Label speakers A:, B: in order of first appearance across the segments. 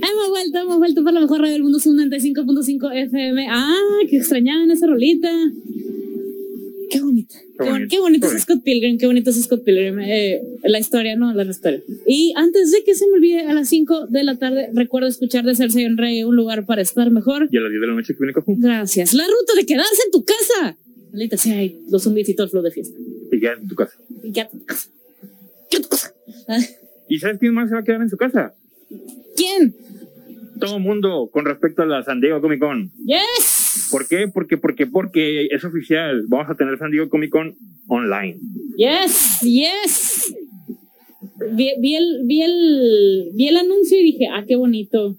A: Hemos vuelto, hemos vuelto por la mejor radio del mundo, 95.5 FM. Ah, que extrañaban esa rolita. Qué bonita. Qué, bonito, es Scott Pilgrim, qué bonito es Scott Pilgrim. Eh, la historia, no, la historia. Y antes de que se me olvide, a las 5 de la tarde, recuerdo escuchar de Cersei en Rey, un lugar para estar mejor.
B: Y a las 10 de la noche que viene
A: Gracias. La ruta de quedarse en tu casa. Maldita sea, los zombies y todo el flow de fiesta.
B: Y ya en tu casa.
A: Y ya en tu casa.
B: ¿Qué tu casa? ¿Y sabes quién más se va a quedar en su casa?
A: ¿Quién?
B: Todo mundo con respecto a la San Diego Comic Con.
A: Yes.
B: ¿Por qué? Porque, porque, porque es oficial. Vamos a tener San Diego Comic Con online.
A: Yes, yes. Vi, vi, el, vi, el, vi el anuncio y dije, ah, qué bonito.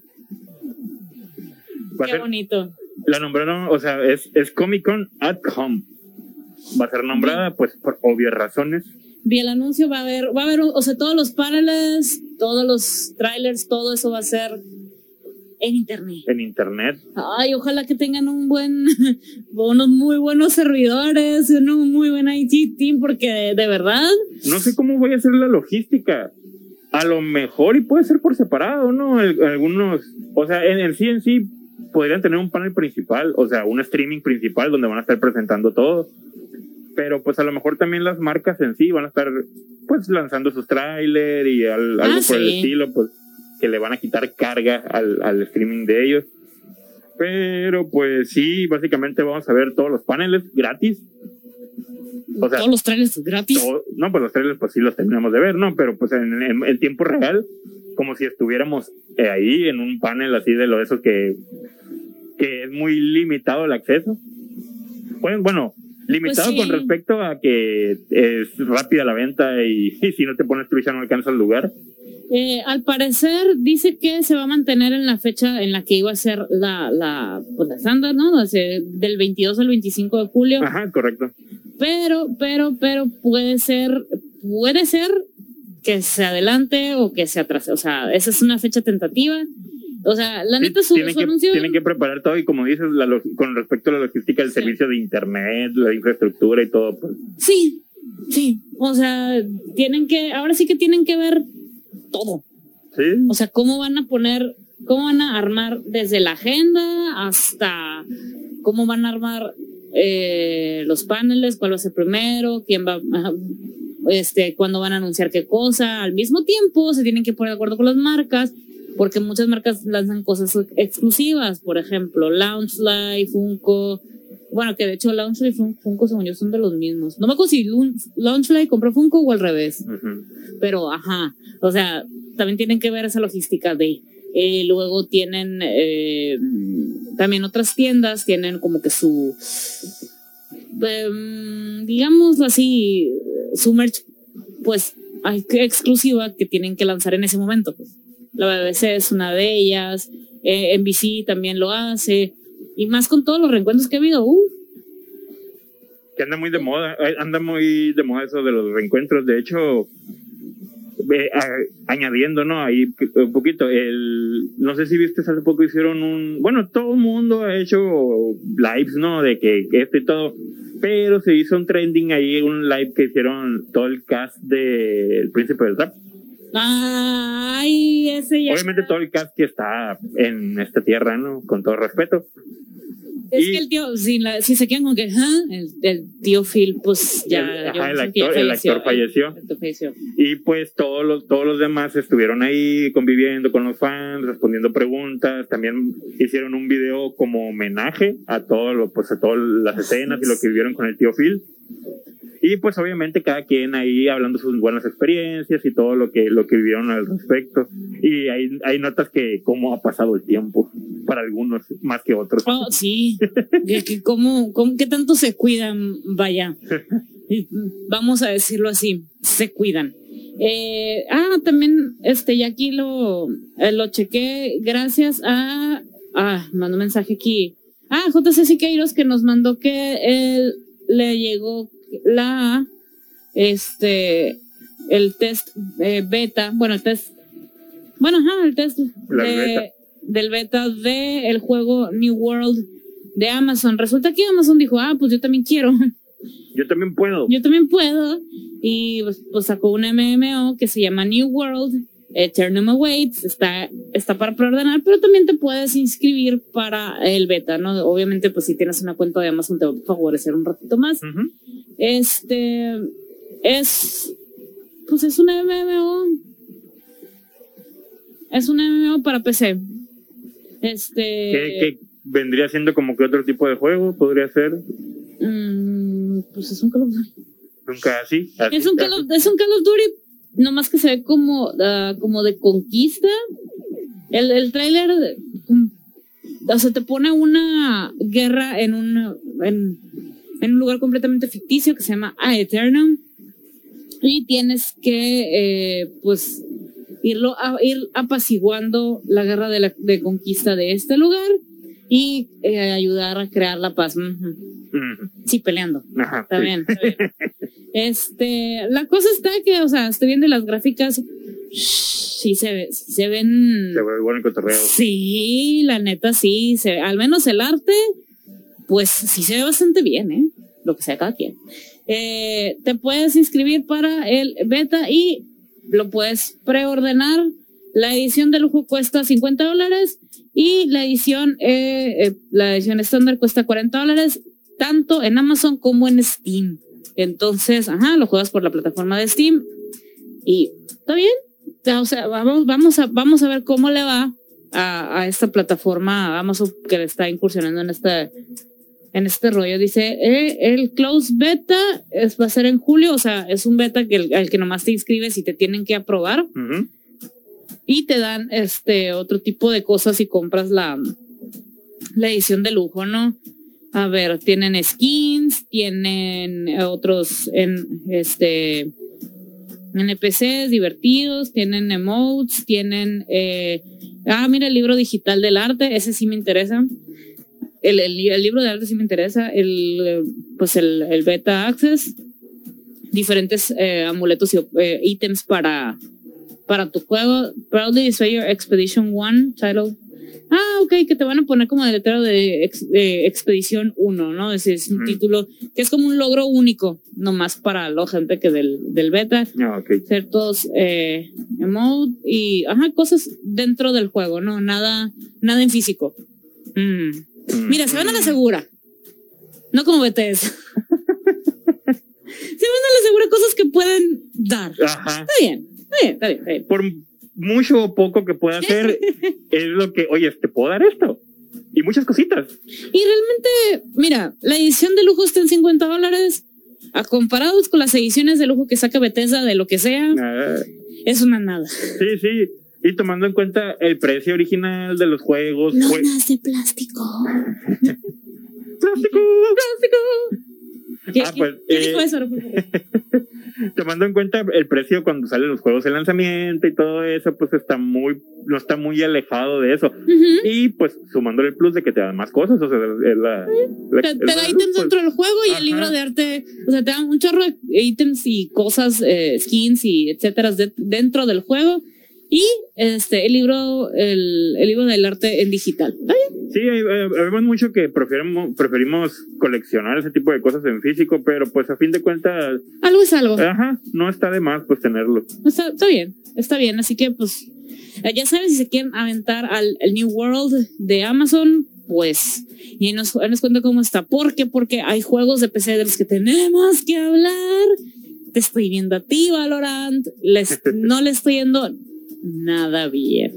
A: Qué bonito.
B: La nombraron, o sea, es, es Comic Con at Home. Va a ser nombrada, pues, por obvias razones.
A: Vi el anuncio, va a haber, va a haber, o sea, todos los paneles, todos los trailers, todo eso va a ser en internet.
B: En internet.
A: Ay, ojalá que tengan un buen, unos muy buenos servidores, un muy buen IT team, porque de, verdad.
B: No sé cómo voy a hacer la logística. A lo mejor y puede ser por separado, ¿no? algunos, o sea, en, en sí en sí podrían tener un panel principal, o sea, un streaming principal donde van a estar presentando todo. Pero pues a lo mejor también las marcas en sí van a estar pues lanzando sus trailers y algo ah, por el estilo, pues que le van a quitar carga al, al streaming de ellos. Pero pues sí, básicamente vamos a ver todos los paneles gratis.
A: O sea, todos los trailers gratis.
B: no, pues los trailers pues sí los terminamos de ver, ¿no? Pero pues en, en, tiempo real, como si estuviéramos eh, ahí en un panel así de lo de esos que, que es muy limitado el acceso. Pues, bueno, limitado pues con respecto a que es rápida la venta y, si no te pones ya no alcanza el lugar.
A: Eh, al parecer dice que se va a mantener en la fecha en la que iba a ser la, la, pues la estándar, ¿no? del 22 al 25 de julio.
B: Ajá, correcto.
A: Pero, pero, pero puede ser, puede ser que se adelante o que se atrase. O sea, esa es una fecha tentativa. O sea, la neta, su,
B: tienen, que, tienen que preparar todo y como dices, con respecto a la logística del servicio de internet, la infraestructura y todo. Pues.
A: Sí, sí. O sea, tienen que, ahora sí que tienen que ver todo.
B: Sí.
A: O sea, cómo van a poner, cómo van a armar desde la agenda hasta cómo van a armar eh, los paneles, cuál va a ser primero, quién va, este, cuándo van a anunciar qué cosa. Al mismo tiempo, se tienen que poner de acuerdo con las marcas, porque muchas marcas lanzan cosas exclusivas, por ejemplo, Loungefly, Funko. Bueno, que de hecho Loungefly y Funko, según yo, son de los mismos. No me acuerdo si Loungefly compró Funko o al revés. Pero, ajá. O sea, también tienen que ver esa logística de. Eh, luego tienen eh, también otras tiendas, tienen como que su. Eh, digámoslo así, su merch, pues exclusiva que tienen que lanzar en ese momento. Pues. La BBC es una de ellas, eh, NBC también lo hace, y más con todos los reencuentros que ha habido.
B: Que anda muy de moda, eh, anda muy de moda eso de los reencuentros. De hecho, añadiendo, ¿no? Ahí un poquito, el, no sé si viste hace poco hicieron un, bueno, todo el mundo ha hecho lives, ¿no? De que este y todo, pero se hizo un trending ahí, un live que hicieron todo el cast de El Príncipe del Rap.
A: Ay, ese ya.
B: Obviamente todo el cast que está en esta tierra, ¿no? Con todo respeto.
A: Es que el tío, si, la, si se quedan con que, el, tío Phil, pues ya.
B: el, actor, el, actor, falleció. Y pues todos los, todos los demás estuvieron ahí conviviendo con los fans, respondiendo preguntas. También hicieron un video como homenaje a todo lo, pues a todas las escenas y lo que vivieron con el tío Phil. Y pues obviamente cada quien ahí hablando sus buenas experiencias y todo lo que, lo que vivieron al respecto. Y hay, hay notas que cómo ha pasado el tiempo para algunos más que otros.
A: Oh, sí, que, cómo, cómo, qué tanto se cuidan, vaya. Vamos a decirlo así, se cuidan. Eh, ah, también, este, y aquí lo, eh, lo chequé gracias a, ah, mandó un mensaje aquí. Ah, JC Siqueiros que nos mandó que él le llegó la, este, el test eh, beta, bueno, el test, bueno, ajá, el test del beta del juego New World de Amazon. Resulta que Amazon dijo, ah, pues yo también quiero.
B: Yo también puedo.
A: Yo también puedo. Y pues, pues sacó un MMO que se llama New World. Eternum Awaits está, está para preordenar, pero también te puedes inscribir para el beta, ¿no? Obviamente, pues si tienes una cuenta de Amazon te va a favorecer un ratito más. Este es, pues es un MMO. Es un MMO para PC. Este.
B: ¿Qué, qué vendría siendo como que otro tipo de juego? Podría ser.
A: mm, pues es un Call of Duty.
B: Nunca así. así,
A: Es un Call
B: así.
A: of, es un Call of Duty, nomás que se ve como, ah, como de conquista. El, el tráiler, mm, o sea, te pone una guerra en un, en, en un lugar completamente ficticio que se llama Aeternum. Y tienes que, eh, pues, irlo a- ir apaciguando la guerra de, la, de conquista de este lugar y eh, ayudar a crear la paz. Ujú. Sí, peleando.
B: Ajá,
A: Está
B: sí.
A: bien, está bien. Este, la cosa está que, o sea, estoy viendo las gráficas, sí se ve, se ven.
B: Se ve bueno cotorreo.
A: Sí, la neta sí, se, al menos el arte, pues sí se ve bastante bien, ¿eh? Lo que sea cada quien. Eh, te puedes inscribir para el beta y lo puedes preordenar. La edición de lujo cuesta 50 dólares y la edición, eh, eh, la edición estándar cuesta 40 dólares, tanto en Amazon como en Steam. Entonces, ajá, lo juegas por la plataforma de Steam y está bien. O sea, vamos, vamos, a, vamos a ver cómo le va a, a esta plataforma Amazon que le está incursionando en este, en este rollo. Dice, eh, el close beta es, va a ser en julio, o sea, es un beta que el, al que nomás te inscribes y te tienen que aprobar
B: Ujú.
A: Y te dan este otro tipo de cosas si compras la, la edición de lujo, ¿no? A ver, tienen skins, tienen otros en este NPCs divertidos, tienen emotes, tienen eh, ah, mira el libro digital del arte, ese sí me interesa. El, el libro de arte sí me interesa, el eh, pues el, el beta access, diferentes eh, amuletos y eh, ítems para para tu juego. Proudly Display Your Expedition 1 title. Ah, ok, que te van a poner como letrero de, ex- de Expedición 1, ¿no? Es, es un
B: Ujú.
A: título que es como un logro único, nomás para la gente que del, del beta.
B: Ah, ok.
A: Ser todos eh, emote y ajá, cosas dentro del juego, ¿no? Nada, nada en físico. Mm.
B: Mm.
A: Mira, se van a la segura. No como BTS. se van a la segura cosas que pueden dar.
B: Ajá.
A: Está bien, bien, está bien. Está bien.
B: Por mucho o poco que pueda hacer, es lo que, oye, te puedo dar esto. Y muchas cositas.
A: Y realmente, mira, la edición de lujo está en 50 dólares. A comparados con las ediciones de lujo que saca Bethesda de lo que sea,
B: Ah,
A: es una nada.
B: sí, sí. Y tomando en cuenta el precio original de los juegos,
A: No
B: fue-
A: nace plástico.
B: plástico.
A: ¡Plástico! ¿Qué,
B: Ah, pues,
A: qué
B: eh,
A: dijo eso?
B: Tomando en cuenta el precio cuando salen los juegos de lanzamiento y todo eso, pues está muy, no está muy alejado de eso. Y pues sumándole el plus de que te dan más cosas, o sea, es la, la-
A: Te, da ítems
B: pues,
A: dentro del juego y
B: ajá.
A: el libro de arte, o sea, te dan un chorro de ítems y cosas, eh, skins y etcétera de- dentro del juego. Y este, el libro, el, el libro del arte en digital. ¿Está bien?
B: Sí, vemos mucho que preferimos, preferimos coleccionar ese tipo de cosas en físico, pero pues a fin de cuentas,
A: Algo es algo.
B: ajá, no está de más pues tenerlo.
A: Está, está bien, está bien. Así que, pues, eh, ya saben, si se quieren aventar al, al New World de Amazon, pues, y nos, nos cuenta cómo está. ¿Por qué? Porque hay juegos de PC de los que tenemos que hablar. Te estoy viendo a ti, Valorant. Les, no le estoy yendo nada bien.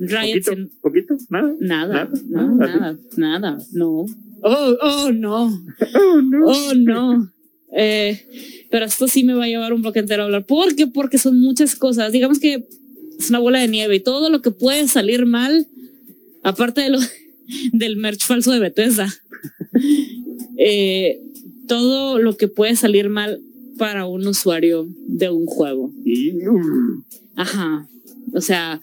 A: Riot
B: Poquito,
A: se-
B: poquito, nada.
A: Nada,
B: Nada,
A: no,
B: nada,
A: nada, nada, no. Oh, oh, no.
B: Oh, no.
A: Oh, no. Eh, pero esto sí me va a llevar un bloque entero a hablar. ¿Por qué? Porque son muchas cosas. Digamos que es una bola de nieve y todo lo que puede salir mal, aparte de lo, del merch falso de Bethesda, eh, todo lo que puede salir mal para un usuario de un juego. Ajá. O sea,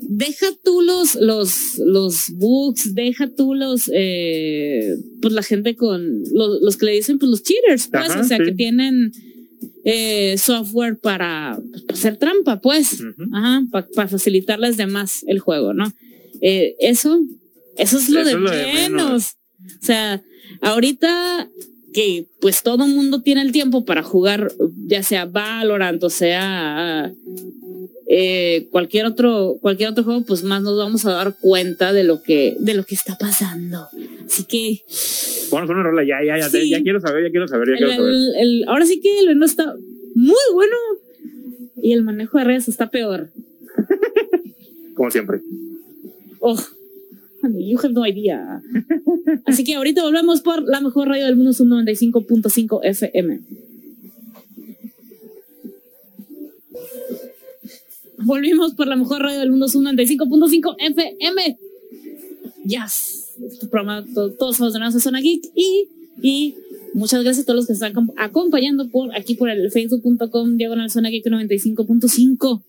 A: deja tú los, los, los bugs, deja tú los, eh, pues la gente con, los, los que le dicen, pues los cheaters, pues,
B: Ajá,
A: o sea,
B: sí.
A: que tienen eh, software para, pues, para hacer trampa, pues, ajá, para facilitarles de más el juego, ¿no? Eh, eso, eso es lo
B: Eso
A: de
B: es lo de
A: menos.
B: menos.
A: O sea, ahorita que pues todo mundo tiene el tiempo para jugar, ya sea Valorant o sea eh, cualquier otro cualquier otro juego, pues más nos vamos a dar cuenta de lo que de lo que está pasando. Así que
B: bueno, una rola ya ya ya, ya quiero saber, ya quiero saber, ya quiero saber.
A: El, ahora sí que el menú está muy bueno y el manejo de redes está peor.
B: Como siempre.
A: Oh, you have no idea. Así que ahorita volvemos por la mejor radio del mundo, un 95.5 FM. Volvimos por la mejor radio del mundo, un 95.5 FM. Yes. Este programa, todos los demás son aquí y, y muchas gracias a todos los que están acompañando por aquí por el facebook.com diagonal zona geek 95.5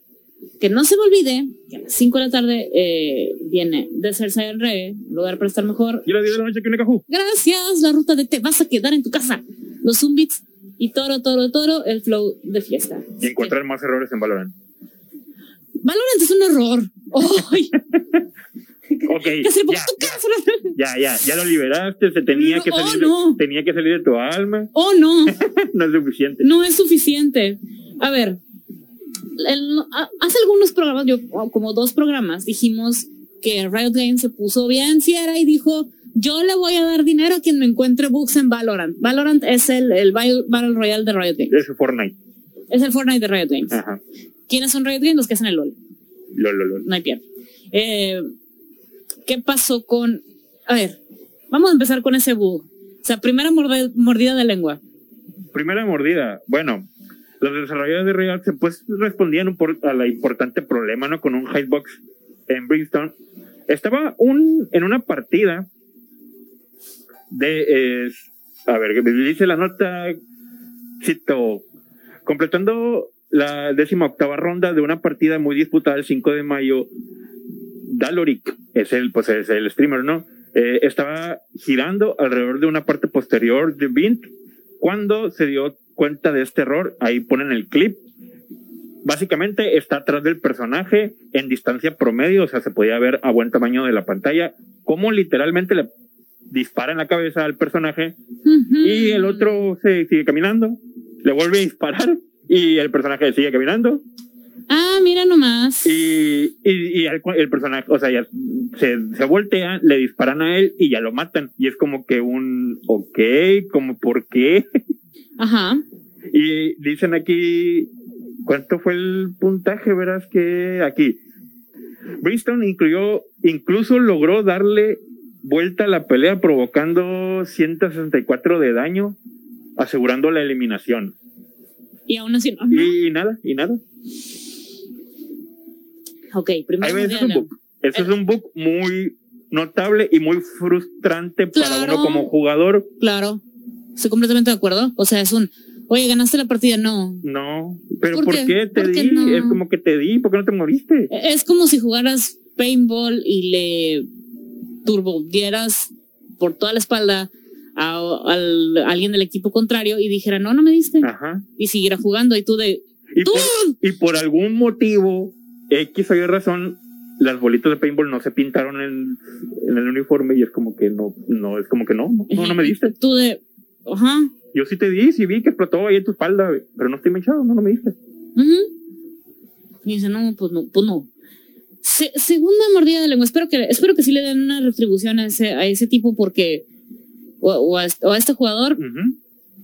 A: que no se me olvide que a las 5 de la tarde eh, viene Desert Side Re, lugar para estar mejor.
B: Y a las 10 de la noche que cajú.
A: Gracias, la ruta de te vas a quedar en tu casa. Los Zumbits y toro, toro, toro, el flow de fiesta.
B: Y encontrar más errores en Valorant.
A: Valorant es un error. ¡Ay!
B: ok, ya, ya, ya, ya, lo liberaste, se tenía, que salir, oh, tenía que salir de tu alma.
A: Oh, no.
B: no es suficiente.
A: No es suficiente. A ver, hace algunos programas, yo como dos programas, dijimos que Riot Games se puso bien fiera y dijo, yo le voy a dar dinero a quien me encuentre bugs en Valorant. Valorant es el, el Battle Royale de Riot Games.
B: Es el Fortnite.
A: Es el Fortnite de Riot Games. ¿Quiénes son Riot Games? Los que hacen el LOL.
B: LOL, LOL,
A: No hay pierde. Eh, ¿Qué pasó con... A ver, vamos a empezar con ese bug. O sea, primera mordida de lengua.
B: Primera mordida. Bueno, los desarrolladores de se pues respondían a la importante problema, ¿no? Con un hitbox en Brimstone. Estaba un, en una partida de, a ver, dice la nota, cito, completando la décima octava ronda de una partida muy disputada el 5 de mayo, Daloric, es el, pues es el streamer, ¿no? Eh, estaba girando alrededor de una parte posterior de Bint cuando se dio cuenta de este error, ahí ponen el clip. Básicamente está atrás del personaje en distancia promedio, o sea, se podía ver a buen tamaño de la pantalla, como literalmente le dispara en la cabeza al personaje y el otro se sigue caminando, le vuelve a disparar y el personaje sigue caminando.
A: Ah, mira nomás.
B: Y, y, el, personaje, o sea, ya se, se voltea, le disparan a él y ya lo matan. Y es como que un, ok, como por qué.
A: Ajá.
B: Y dicen aquí, ¿cuánto fue el puntaje? Verás que aquí. Bristol incluyó, incluso logró darle vuelta a la pelea provocando 164 de daño, asegurando la eliminación.
A: Y aún así
B: no. Y, nada, y nada.
A: Ok, primero.
B: Eso es un book. Eso es un book muy notable y muy frustrante para uno como jugador.
A: Claro. Estoy completamente de acuerdo. O sea, es un, oye, ganaste la partida. No.
B: No. Pero ¿por, qué? te di? Es como que te di. ¿Por qué no te moriste?
A: Es como si jugaras paintball y le turbo dieras por toda la espalda a, alguien del equipo contrario y dijera, no, no me diste.
B: Ajá.
A: Y siguiera jugando y tú de...
B: Y, Por, y por algún motivo, X o Y razón, las bolitas de paintball no se pintaron en, en, el uniforme y es como que no, no, es como que no, no, no me diste.
A: Tú de, Ajá.
B: Yo sí te di, sí vi que explotó ahí en tu espalda, pero no estoy manchado, no, no me diste.
A: Y dice, no, pues no, pues no. segunda mordida de lengua. Espero que, espero que sí le den una retribución a ese, a ese tipo porque, o, a, este jugador,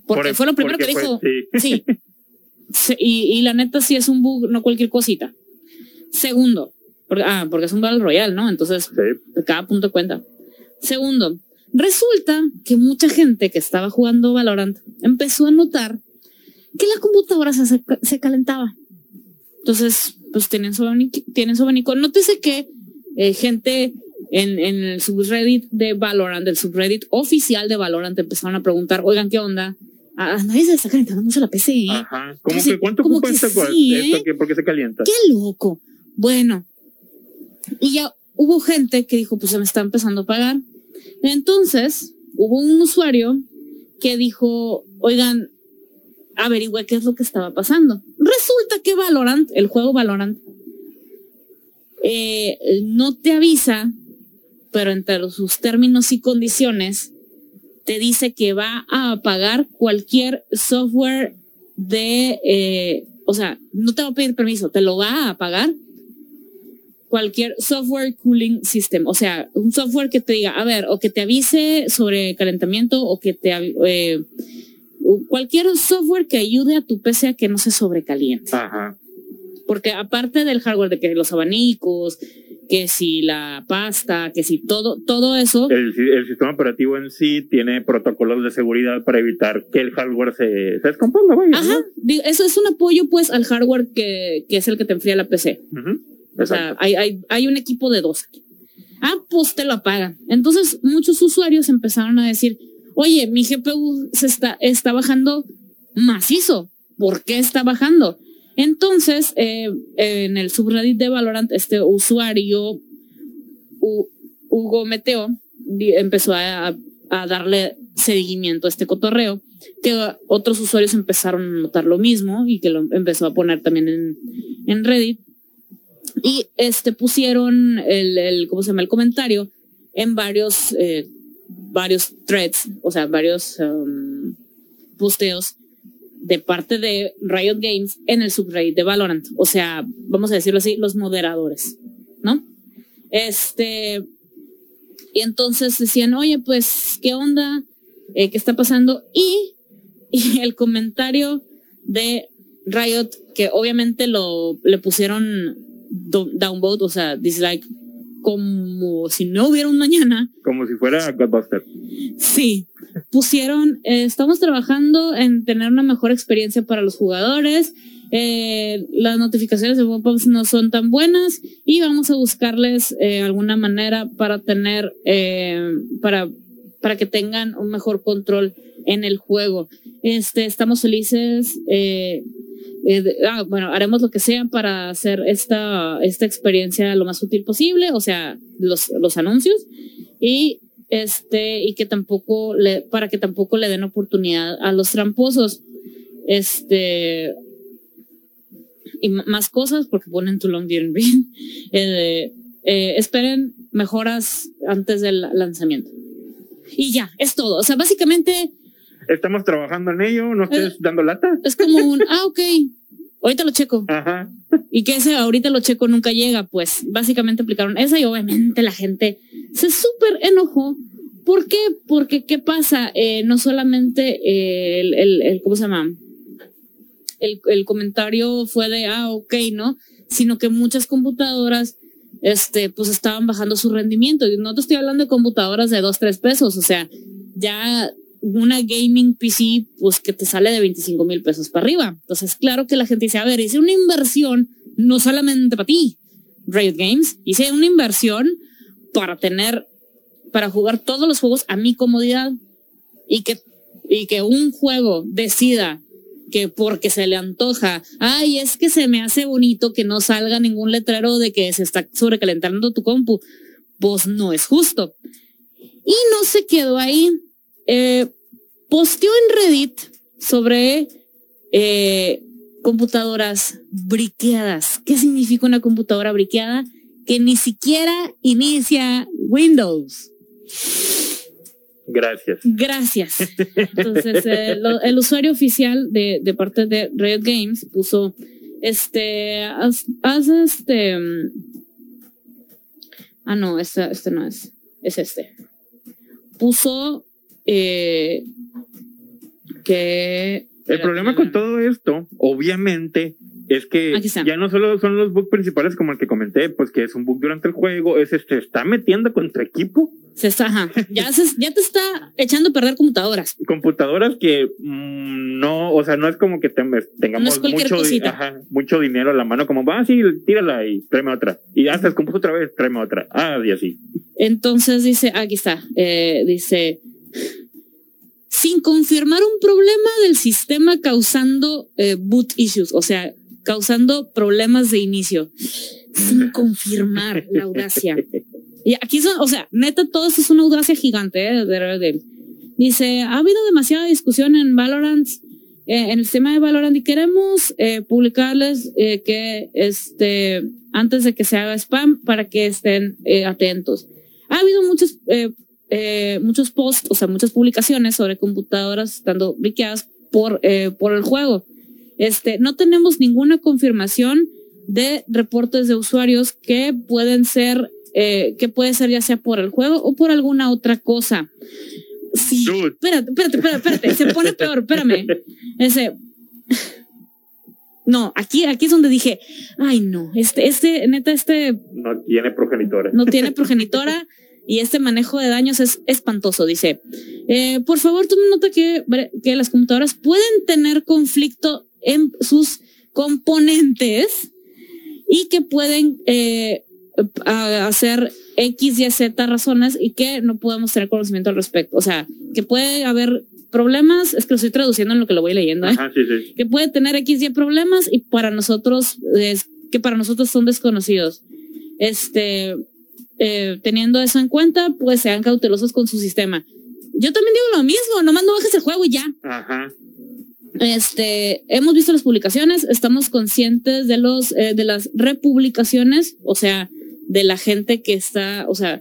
A: porque fue lo primero que dijo. sí. y, y, la neta sí es un bug, no cualquier cosita. Segundo, porque, ah, porque es un Battle Royale, ¿no? Entonces, cada punto cuenta. Segundo, Resulta que mucha gente que estaba jugando Valorant empezó a notar que la computadora se, se calentaba. Entonces, pues tienen su abanico. Tienen su abanico. Nótese que eh, gente en, en, el subreddit de Valorant, el subreddit oficial de Valorant, empezaron a preguntar, oigan, ¿qué onda? A nadie se está calentando mucho la PC. ¿eh?
B: Ajá. ¿Cómo que cuánto ocupa esta sí, esto? ¿Por qué se calienta?
A: Qué loco. Bueno, y ya hubo gente que dijo, pues se me está empezando a pagar. Entonces, hubo un usuario que dijo, oigan, averigüe qué es lo que estaba pasando. Resulta que Valorant, el juego Valorant, eh, no te avisa, pero entre sus términos y condiciones, te dice que va a apagar cualquier software de, eh, o sea, no te va a pedir permiso, te lo va a apagar cualquier software cooling system, o sea, un software que te diga, a ver, o que te avise sobre calentamiento o que te eh, cualquier software que ayude a tu PC a que no se sobrecaliente.
B: Ajá.
A: Porque aparte del hardware de que los abanicos, que si la pasta, que si todo, todo eso.
B: El, sistema operativo en sí tiene protocolos de seguridad para evitar que el hardware se, se descomponga.
A: Ajá, eso es un apoyo pues al hardware que, que es el que te enfría la PC. O sea, hay, hay, hay un equipo de dos aquí. Ah, pues te lo apagan. Entonces, muchos usuarios empezaron a decir, oye, mi GPU se está, está bajando macizo. ¿Por qué está bajando? Entonces, eh, en el subreddit de Valorant, este usuario, Hugo Meteo, empezó a, a, darle seguimiento a este cotorreo, que otros usuarios empezaron a notar lo mismo y que lo empezó a poner también en, en Reddit. Y este pusieron el, ¿cómo se llama? El comentario en varios, eh, varios threads, o sea, varios um, posteos de parte de Riot Games en el subreddit de Valorant. O sea, vamos a decirlo así, los moderadores, ¿no? Este, y entonces decían, oye, pues, ¿qué onda? Eh, ¿Qué está pasando? Y, y el comentario de Riot, que obviamente lo le pusieron downvote, o sea, dislike, como si no hubiera un mañana.
B: Como si fuera Godbuster.
A: Sí, pusieron, eh, estamos trabajando en tener una mejor experiencia para los jugadores. Eh, las notificaciones de pop no son tan buenas y vamos a buscarles eh, alguna manera para tener, para, para que tengan un mejor control en el juego. Este, estamos felices eh, ah, bueno, haremos lo que sea para hacer esta, esta experiencia lo más útil posible, o sea, los, los anuncios, y este, y que tampoco le, para que tampoco le den oportunidad a los tramposos, este, y más cosas, porque ponen tu long bien, eh, eh, esperen mejoras antes del lanzamiento. Y ya, es todo. O sea, básicamente
B: estamos trabajando en ello, no estés dando lata.
A: Es como un, ah, ok, ahorita lo checo. Ajá. Y que ese ahorita lo checo nunca llega, pues básicamente aplicaron esa y obviamente la gente se súper enojó. ¿Por qué? Porque, ¿qué pasa? Eh, no solamente el, el, el, ¿cómo se llama? El, el comentario fue de, ah, ok, ¿no? Sino que muchas computadoras este, pues estaban bajando su rendimiento. Y no te estoy hablando de computadoras de dos, tres pesos, o sea, ya una gaming PC, pues que te sale de 25 mil pesos para arriba. Entonces, claro que la gente dice, a ver, hice una inversión no solamente para ti, Riot Games, hice una inversión para tener, para jugar todos los juegos a mi comodidad y que, y que un juego decida que porque se le antoja, ay, es que se me hace bonito que no salga ningún letrero de que se está sobrecalentando tu compu, pues no es justo. Y no se quedó ahí eh, posteó en Reddit sobre eh, computadoras briqueadas. ¿Qué significa una computadora briqueada? Que ni siquiera inicia Windows.
B: Gracias.
A: Gracias. Entonces, eh, el usuario oficial de, de, parte de Riot Games puso, este, haz, este, mm, ah, no, este, este no es, es este. Puso eh, que...
B: El problema con todo esto, obviamente, es que ya no solo son los bugs principales como el que comenté, pues que es un bug durante el juego, es este, está metiendo contra equipo.
A: Se está, Ya, ya te está echando a perder computadoras.
B: Computadoras que mm, no, o sea, no es como que tengamos mucho, mucho dinero a la mano, como va, ah, sí, tírala y tráeme otra. Y ya se descompuso otra vez, tráeme otra. Ah, y así.
A: Entonces dice, aquí está, eh, dice, sin confirmar un problema del sistema causando eh, boot issues, o sea, causando problemas de inicio, sin confirmar la audacia. Y aquí son, o sea, neta, todo esto es una audacia gigante, ¿eh? Dice, ha habido demasiada discusión en Valorant, eh, en el sistema de Valorant y queremos eh, publicarles que este, antes de que se haga spam para que estén atentos. Ha habido muchos eh, muchos posts, o sea, muchas publicaciones sobre computadoras estando briqueadas por, eh, por el juego. Este, no tenemos ninguna confirmación de reportes de usuarios que pueden ser, eh, que puede ser ya sea por el juego o por alguna otra cosa. Sí, espérate, espérate, espérate, espérate, se pone peor, espérame. Ese. No, aquí, aquí es donde dije, ay no, este, este, neta, este.
B: No tiene progenitora.
A: No tiene progenitora y este manejo de daños es espantoso. Dice, eh, por favor, tome nota que, que las computadoras pueden tener conflicto en sus componentes y que pueden eh, hacer X, Y, Z razones y que no podemos tener conocimiento al respecto. O sea, que puede haber problemas, es que lo estoy traduciendo en lo que lo voy leyendo, ¿eh? que puede tener X, Y problemas y para nosotros, es, que para nosotros son desconocidos. Este, eh, teniendo eso en cuenta, pues sean cautelosos con su sistema. Yo también digo lo mismo, nomás no bajes el juego y ya. Ajá. Este, hemos visto las publicaciones, estamos conscientes de los, eh, de las republicaciones, o sea, de la gente que está, o sea,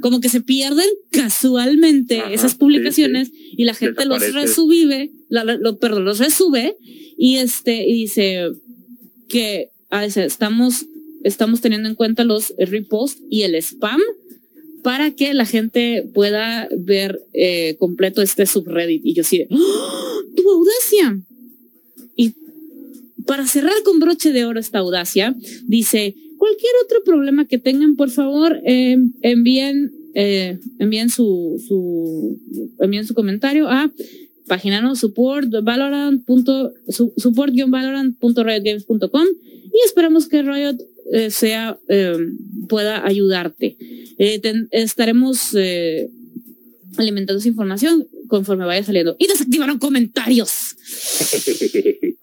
A: como que se pierden casualmente esas publicaciones y la gente los resubive, lo, perdón, los resube y este, y dice que a ah, estamos estamos teniendo en cuenta los reposts y el spam para que la gente pueda ver eh, completo este subreddit. Y yo sí, ¡Oh, tu audacia. Y para cerrar con broche de oro esta audacia, dice, cualquier otro problema que tengan, por favor, eh, envíen, eh, envíen su, su, envíen su comentario a página support valorant y esperamos que Riot eh, sea, eh, pueda ayudarte. Eh, estaremos alimentando esa información conforme vaya saliendo. Y desactivaron comentarios.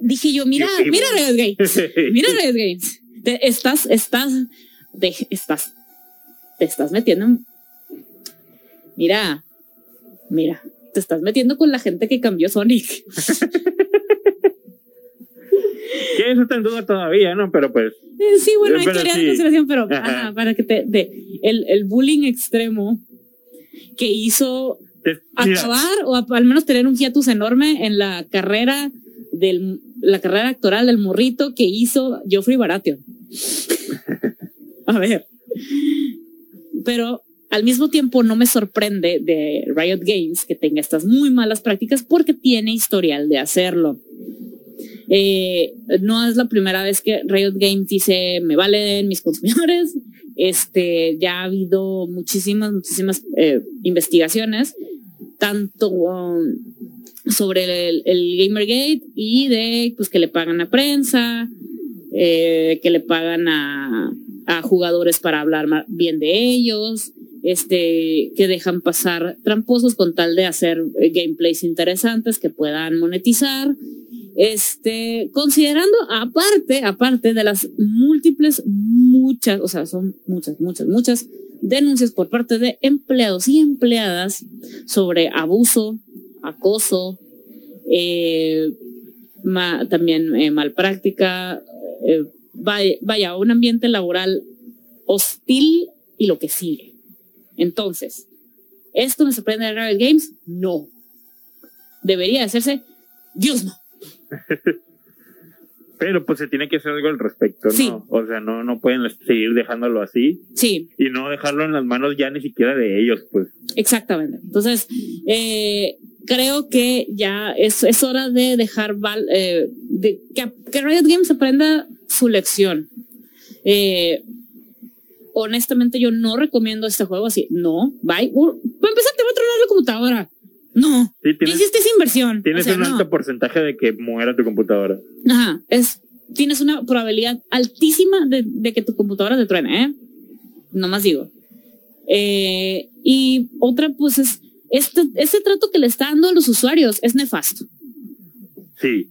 A: Dije yo, mira, mira Red Games, mira Red Games. Te estás, estás, de, estás, te estás metiendo en... Mira, mira, te estás metiendo con la gente que cambió Sonic.
B: que eso está en duda todavía, ¿no? Pero pues.
A: Eh, sí, bueno, hay teoría de consideración, pero para que te. El, el bullying extremo que hizo acabar o al menos tener un hiatus enorme en la carrera del la carrera actoral del morrito que hizo Geoffrey Baratheon. A ver. Pero al mismo tiempo no me sorprende de Riot Games que tenga estas muy malas prácticas porque tiene historial de hacerlo. Eh, no es la primera vez que Riot Games dice me valen mis consumidores. Este ya ha habido muchísimas, muchísimas eh, investigaciones, tanto um, sobre el, Gamergate y de pues que le pagan a prensa, eh, que le pagan a, a jugadores para hablar bien de ellos, este, que dejan pasar tramposos con tal de hacer gameplays interesantes que puedan monetizar este, considerando aparte, aparte de las múltiples, muchas, o sea, son muchas, muchas, muchas denuncias por parte de empleados y empleadas sobre abuso, acoso, eh, también eh, malpráctica, eh, vaya, vaya, un ambiente laboral hostil y lo que sigue. Entonces, ¿esto me sorprende de Riot Games? No. Debería hacerse, Dios no.
B: Pero pues se tiene que hacer algo al respecto, ¿no? O sea, no, no pueden seguir dejándolo así.
A: Sí.
B: Y no dejarlo en las manos ya ni siquiera de ellos, pues.
A: Exactamente. Entonces, eh, creo que ya es, es hora de dejar eh, de, que, que, Riot Games aprenda su lección. Eh, honestamente, yo no recomiendo este juego así. No, bye. Para empezar, te voy a tronar la computadora. No. hiciste esa inversión.
B: Tienes un alto porcentaje de que muera tu computadora.
A: Ajá. Es, tienes una probabilidad altísima de, que tu computadora te truene, ¿eh? No más digo. Eh, y otra, pues es este, este trato que le está dando a los usuarios es nefasto.
B: Sí.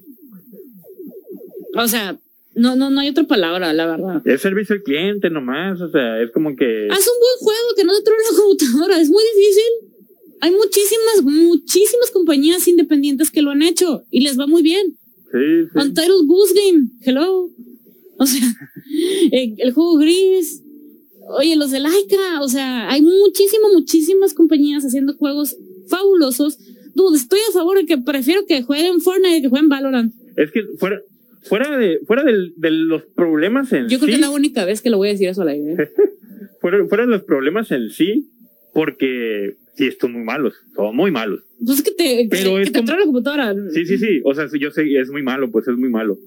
A: O sea, no, no, no hay otra palabra, la verdad.
B: Es servicio al cliente nomás, o sea, es como que...
A: Haz un buen juego que no te truene la computadora, es muy difícil hay muchísimas, muchísimas compañías independientes que lo han hecho y les va muy bien.
B: Sí, sí.
A: Untitled Goose Game, hello. O sea, eh, el juego gris, oye, los de Laika, o sea, hay muchísimas, muchísimas compañías haciendo juegos fabulosos. Dude, estoy a favor de que prefiero que jueguen Fortnite que jueguen Valorant.
B: Es que fuera, fuera de, fuera del- de los problemas en
A: Yo creo
B: sí,
A: que es la única vez que le voy a decir eso a la idea.
B: fuera, fuera de los problemas en sí, porque sí, están muy malos, son muy malos.
A: Pues es que te,
B: Pero
A: que,
B: es
A: que te
B: como-
A: la computadora.
B: Sí, sí, sí, o sea, yo sé, es muy malo, pues es muy malo.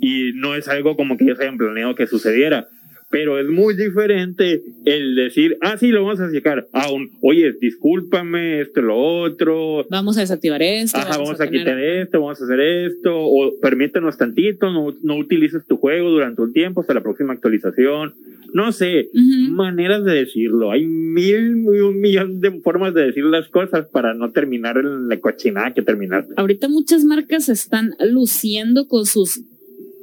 B: Y no es algo como que ellos hayan planeado que sucediera. Pero es muy diferente el decir, ah, sí, lo vamos a sacar. A un, oye, discúlpame, esto, lo otro.
A: Vamos a desactivar esto.
B: Ajá, vamos, a,
A: tener-
B: quitar esto, vamos a hacer esto. O permítanos tantito, no, no utilices tu juego durante un tiempo hasta la próxima actualización. No sé, maneras de decirlo. Hay mil y un millón de formas de decir las cosas para no terminar en la cochinada que terminaste.
A: Ahorita muchas marcas están luciendo con sus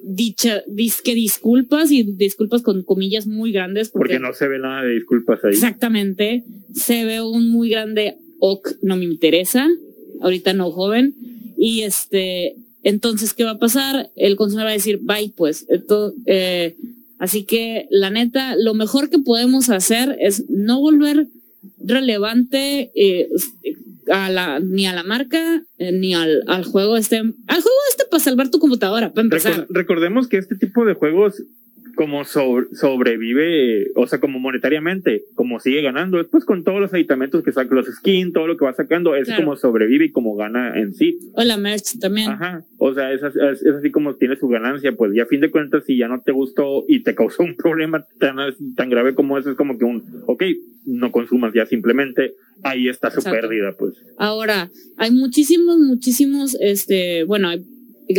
A: dicha, disque disculpas y disculpas con comillas muy grandes porque,
B: Porque no se ve nada de disculpas ahí.
A: exactamente se ve un muy grande ok, no me interesa, ahorita no joven y este entonces qué va a pasar el consumidor va a decir bye pues esto, eh, así que la neta lo mejor que podemos hacer es no volver relevante eh, a la, ni a la marca eh, ni al, al juego este al juego este para salvar tu computadora para empezar.
B: Recor- recordemos que este tipo de juegos como sobre- sobrevive, o sea, como monetariamente, como sigue ganando, es pues con todos los aditamentos que saca, los skins, todo lo que va sacando, es
A: Claro.
B: como sobrevive y como gana en sí.
A: o la merch también
B: Ajá, o sea, es, así- es, es así como tiene su ganancia, pues, y a fin de cuentas, si ya no te gustó y te causó un problema tan, tan grave como eso, es como que un, ok, no consumas ya simplemente, ahí está su
A: Exacto.
B: pérdida, pues.
A: Ahora, hay muchísimos, muchísimos, este, bueno,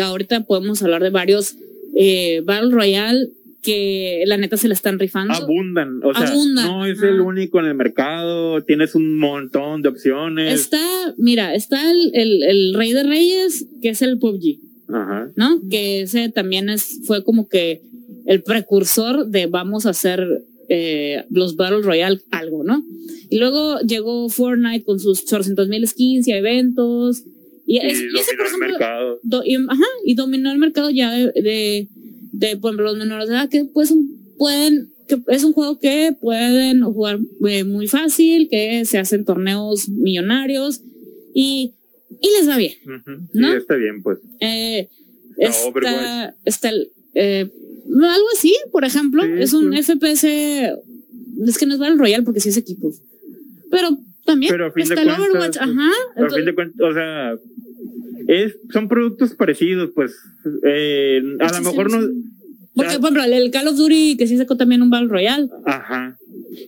A: ahorita podemos hablar de varios eh, Battle Royale que la neta se la están rifando.
B: Abundan, o sea,
A: Abundan,
B: no es
A: ajá.
B: el único en el mercado, tienes un montón de opciones.
A: Está, mira, está el, el, el Rey de Reyes, que es el PUBG,
B: Ajá.
A: ¿no? Que ese también es, fue como que el precursor de vamos a hacer eh, los Battle Royale algo, ¿no? Y luego llegó Fortnite con sus 800 mil skins y eventos. Y,
B: Y
A: es- y ese,
B: dominó
A: por
B: el
A: ejemplo,
B: mercado.
A: do- y, ajá, y dominó el mercado ya de, de, de, por ejemplo, los menores de edad que pues pueden, que es un juego que pueden jugar eh, muy fácil, que se hacen torneos millonarios y, y les va bien.
B: Ujú. Sí,
A: ¿no?
B: está bien, pues.
A: Eh,
B: Está
A: está,
B: Overwatch.
A: está el, eh, algo así, por ejemplo,
B: Sí,
A: es un
B: sí.
A: FPS, es que no es Battle Royale porque sí es equipo. Pero también
B: Pero a fin de
A: está el
B: cuentas,
A: Overwatch,
B: pues,
A: ajá.
B: A fin de cuentas, o sea, es, son productos parecidos, pues. Eh, a lo
A: sí,
B: mejor
A: sí.
B: no.
A: Porque,
B: ya-
A: por ejemplo, el Call of Duty que sí sacó también un Battle Royale.
B: Ajá.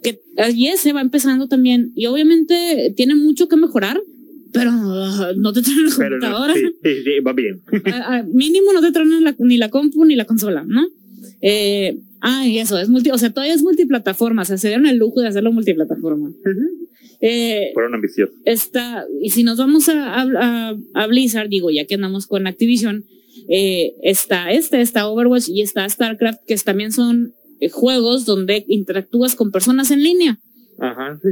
A: que y ese va empezando también y obviamente tiene mucho que mejorar pero ah, no te traen la
B: Pero no,
A: computadora
B: sí, va bien.
A: Ah, ah, mínimo no te traen la- ni la compu ni la consola no eh, ah y eso es multi o sea todavía es multiplataforma o sea se dieron el lujo de hacerlo multiplataforma eh,
B: Fueron ambiciosos.
A: está, y si nos vamos a, a, a- a Blizzard, digo, ya que andamos con Activision, eh, está este, está Overwatch y está StarCraft, que también son eh, juegos donde interactúas con personas en línea,
B: Ajá, sí.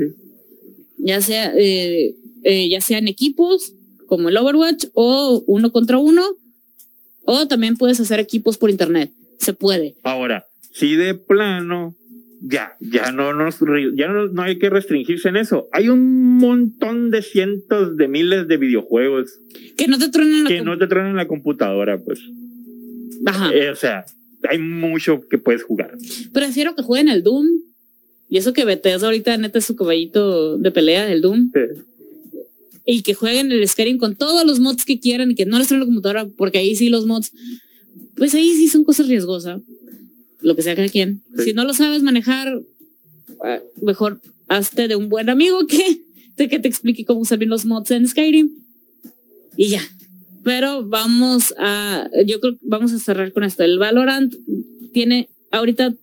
A: ya sea, eh, eh, ya sean equipos como el Overwatch o uno contra uno, o también puedes hacer equipos por internet, se puede.
B: Ahora, si de plano, ya, ya no nos, ya no, no hay que restringirse en eso. Hay un montón de cientos de miles de videojuegos
A: Que no te truenen la
B: que no te traen en la computadora, pues.
A: Ajá.
B: Eh, o sea, hay mucho que puedes jugar.
A: Prefiero que jueguen el Doom. Y eso que Bethesda ahorita neta es su caballito de pelea del Doom.
B: Sí.
A: y que jueguen el Skyrim con todos los mods que quieran y que no les traen la computadora, porque ahí sí los mods, pues ahí sí son cosas riesgosas, lo que sea cada quien.
B: Sí.
A: Si no lo sabes manejar, ah, mejor hazte de un buen amigo que te, que te explique cómo usar bien los mods en Skyrim y ya. Pero vamos a, yo creo que vamos a cerrar con esto. El Valorant tiene ahorita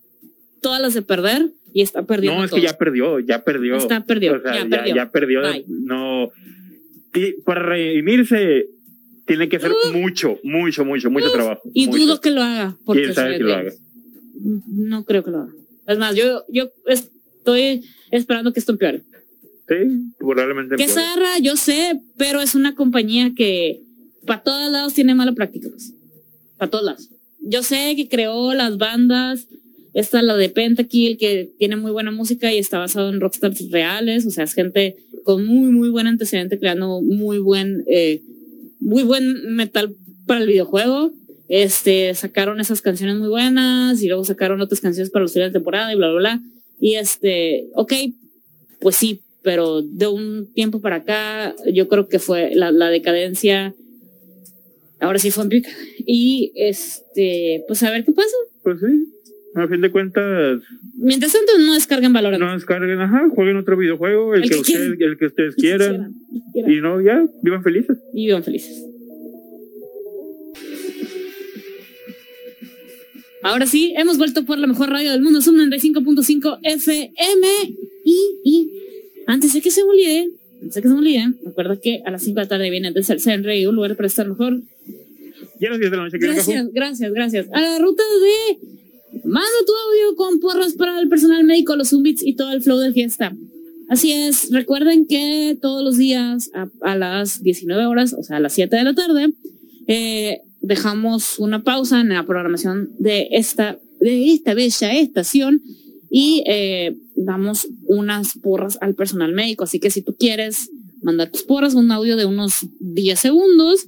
A: todas las de perder y está perdiendo.
B: No, es que
A: todo.
B: ya perdió, ya perdió.
A: Está perdió,
B: O sea,
A: ya
B: ya,
A: perdió.
B: ya perdió. No. Y para redimirse, tiene que hacer mucho, mucho, mucho, mucho trabajo.
A: Uh. Y
B: mucho.
A: dudo que lo haga. Porque
B: ¿Quién sabe
A: ve
B: lo haga?
A: No creo que lo haga. Es más, yo, yo estoy esperando que esto empeore.
B: Sí, probablemente.
A: Que. Zarra, yo sé, pero es una compañía que para todos lados tiene mala práctica. Para todos lados. Yo sé que creó las bandas Está la de Pentakill, que tiene muy buena música y está basado en rockstars reales. O sea, es gente con muy, muy buen antecedente, creando muy buen, eh, muy buen metal para el videojuego. Este, sacaron esas canciones muy buenas y luego sacaron otras canciones para los de temporada y bla, bla, bla. Y este, ok, pues sí, pero de un tiempo para acá, yo creo que fue la, la decadencia. Ahora sí fue en pica. Y este, pues a ver qué pasa.
B: Pues sí, a fin de cuentas.
A: Mientras tanto, no descarguen valor.
B: No descarguen, ajá, jueguen otro videojuego, el, que, ustedes, el que ustedes quieran. Y no, ya, vivan felices.
A: Y vivan felices. Ahora sí, hemos vuelto por la mejor radio del mundo, Zoom 95.5 FM. Y, y antes de que se me olvide, antes de que se me olvide, recuerda que a las 5 de la tarde viene desde el CNR un lugar para estar mejor.
B: Ya a las 10 de la noche.
A: Gracias, gracias, gracias. A la ruta de manda tu audio con porras para el personal médico, los Zumbits y todo el flow de fiesta. Así es, recuerden que todos los días a, a, las 19 horas, o sea, a las 7 de la tarde, eh, dejamos una pausa en la programación de esta, de esta bella estación y eh, damos unas porras al personal médico. Así que si tú quieres mandar tus porras, un audio de unos 10 segundos,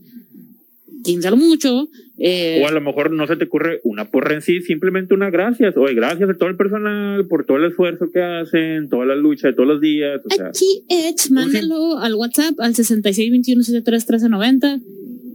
A: 15 a lo mucho. Eh,
B: o a lo mejor no se te ocurre una porra en sí, simplemente una gracias. Oye, gracias a todo el personal por todo el esfuerzo que hacen, toda la lucha de todos los días. O sea,
A: Aquí, Edge, mándalo al WhatsApp al 6621 73 1390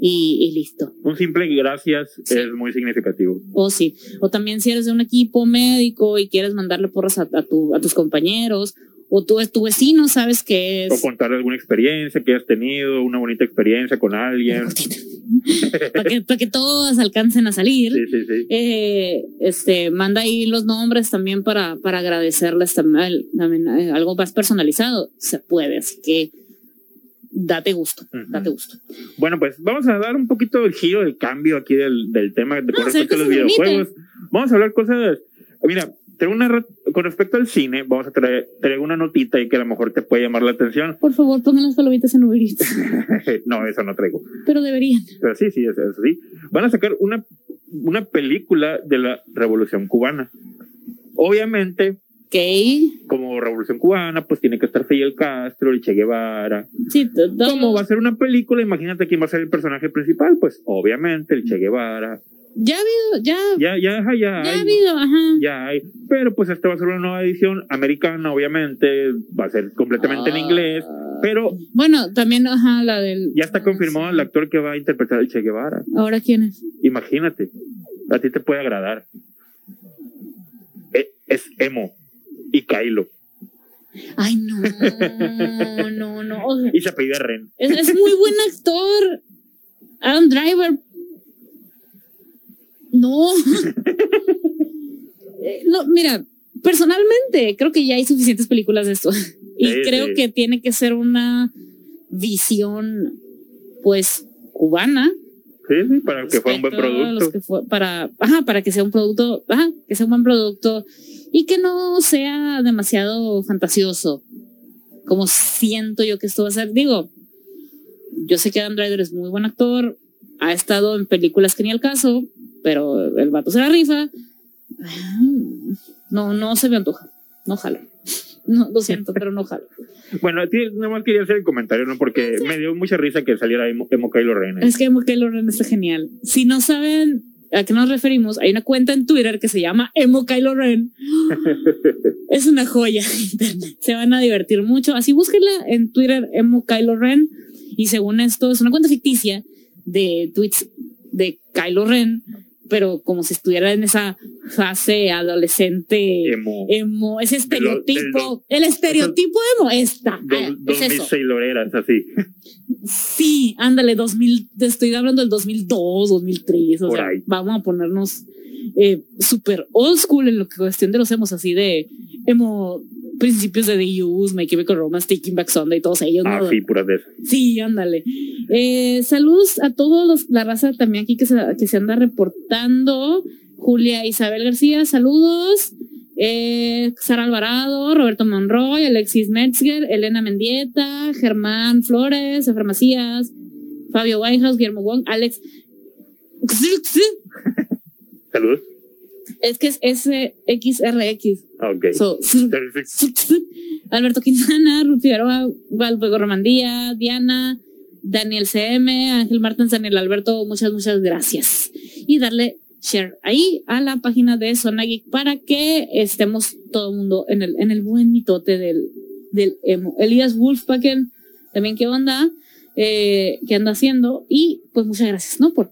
A: y, y, listo.
B: Un simple gracias sí. es muy significativo.
A: O sí. O también si eres de un equipo médico y quieres mandarle porras a, a, tu, a tus compañeros, o tú, tu vecino sabes que es.
B: O contar alguna experiencia que has tenido, una bonita experiencia con alguien.
A: para, que, para que todos alcancen a salir.
B: Sí, sí, sí.
A: Eh, este, manda ahí los nombres también para, para agradecerles también, también eh, algo más personalizado. Se puede, así que date gusto, uh -huh. date gusto.
B: Bueno, pues vamos a dar un poquito el giro, el cambio aquí del, del tema de, con respecto a los videojuegos. Vamos a hablar cosas. Mira, tengo una con respecto al cine, vamos a traer, traer, una notita y que a lo mejor te puede llamar la atención.
A: Por favor, pongan las palomitas en Uber Eats.
B: no, eso no traigo.
A: Pero deberían.
B: Pero sí, sí, eso, eso sí. Van a sacar una, una película de la Revolución Cubana. Obviamente, Como Revolución Cubana, pues tiene que estar Fidel Castro, el Che Guevara.
A: Sí,
B: ¿Cómo va a ser una película? Imagínate quién va a ser el personaje principal. Pues obviamente el Che Guevara.
A: Ya ha habido, ya.
B: Ya, ya, ya.
A: Ya,
B: ya
A: ha habido, ajá.
B: Ya hay. Pero pues esta va a ser una nueva edición americana, obviamente. Va a ser completamente
A: Ah.
B: en inglés. Pero
A: Bueno, también, ajá, la del.
B: ya está
A: ah,
B: confirmado
A: sí.
B: el actor que va a interpretar al Che Guevara.
A: Ahora, ¿quién es?
B: Imagínate. A ti te puede agradar. E- Es emo y Kylo.
A: Ay, no, no, no.
B: Y se apellida Ren.
A: es, es muy buen actor. Adam Driver. No. Eh, no, mira, personalmente creo que ya hay suficientes películas de esto. Y
B: Sí,
A: creo
B: sí.
A: que tiene que ser una visión, pues, cubana.
B: Sí, sí, para que fuera un buen
A: los
B: producto.
A: que fue- para, ajá, para que sea un producto, ajá, que sea un buen producto y que no sea demasiado fantasioso, como siento yo que esto va a ser. Digo, yo sé que Adam Driver es muy buen actor, ha estado en películas que ni al caso, pero el vato se la rifa. No, no se me antoja, no jalo. No, lo siento, pero no jalo.
B: Bueno, nada más quería hacer el comentario, ¿no? Porque me dio mucha risa que saliera Emo, Emo Kylo Ren.
A: Es que Kylo Ren está genial. Si no saben a qué nos referimos, hay una cuenta en Twitter que se llama Emo Kylo Ren. Es una joya. Se van a divertir mucho. Así búsquenla en Twitter, Emo Kylo Ren. Y según esto, es una cuenta ficticia de tweets de Kylo Ren, pero como si estuviera en esa fase adolescente
B: Emo.
A: emo, ese
B: De lo-
A: estereotipo, el estereotipo emo está.
B: Dos,
A: Ah,
B: dos
A: es eso.
B: así.
A: Sí, ándale, 2000, te estoy hablando del 2002, 2003, o
B: Por
A: sea,
B: ahí.
A: vamos a ponernos eh, súper old school en lo que cuestión de los emos, así de emo, principios de The Use, My Chemical Romance, Taking Back Sunday, todos ellos,
B: Ah,
A: ¿no?
B: sí, puras de.
A: Sí, ándale. Eh, saludos a todos los, la raza también aquí que se, que se anda reportando. Julia Isabel García, saludos. Eh, Sara Alvarado, Roberto Monroy, Alexis Metzger, Elena Mendieta, Germán Flores, Efra Macías, Fabio Whitehouse, Guillermo Wong, Alex.
B: Saludos.
A: Es que es SXRX.
B: Ok.
A: So. Alberto Quintana, Ruth Figueroa, Valvego Romandía, Diana, Daniel CM, Ángel Martins, Daniel Alberto, muchas, muchas gracias. Y darle share ahí a la página de Zona Geek para que estemos todo el mundo en el, en el buen mitote del, del emo. Elías Wolfpacken, también qué onda, eh, qué anda haciendo. Y pues muchas gracias, ¿no? Por,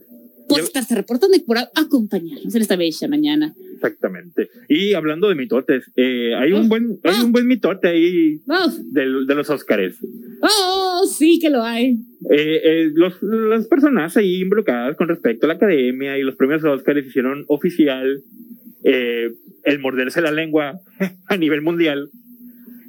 A: por estarse reportando y por acompañarnos en esta bella mañana.
B: Exactamente. Y hablando de mitotes, eh, hay
A: Ah,
B: un buen, hay
A: ah.
B: un buen mitote ahí
A: Oh,
B: de, de los Óscares.
A: oh, sí que lo hay.
B: Eh, eh, los, las personas ahí involucradas con respecto a la academia y los premios Óscares hicieron oficial eh, el morderse la lengua a nivel mundial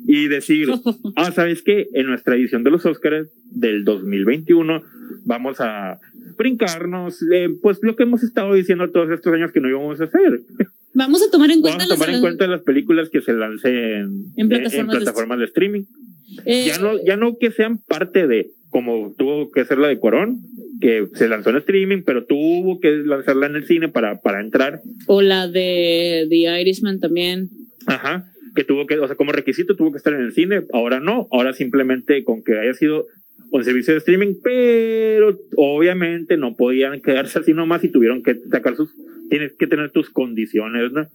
B: y decir, ah, ¿sabes qué? En nuestra edición de los Óscares del 2021 vamos a brincarnos, eh, pues lo que hemos estado diciendo todos estos años que no íbamos a hacer.
A: Vamos a tomar en cuenta
B: Vamos a tomar
A: las-
B: en cuenta las películas que se lancen
A: En plataformas de-
B: plataformas de streaming.
A: eh,
B: Ya no, ya no que sean parte de, como tuvo que ser la de Cuarón, que se lanzó en streaming, pero tuvo que lanzarla en el cine para, para entrar.
A: O la de The Irishman también.
B: Ajá. Que tuvo que, o sea, como requisito tuvo que estar en el cine. Ahora no. Ahora simplemente con que haya sido un servicio de streaming, pero obviamente no podían quedarse así nomás y tuvieron que sacar sus, tienes que tener tus condiciones, ¿no?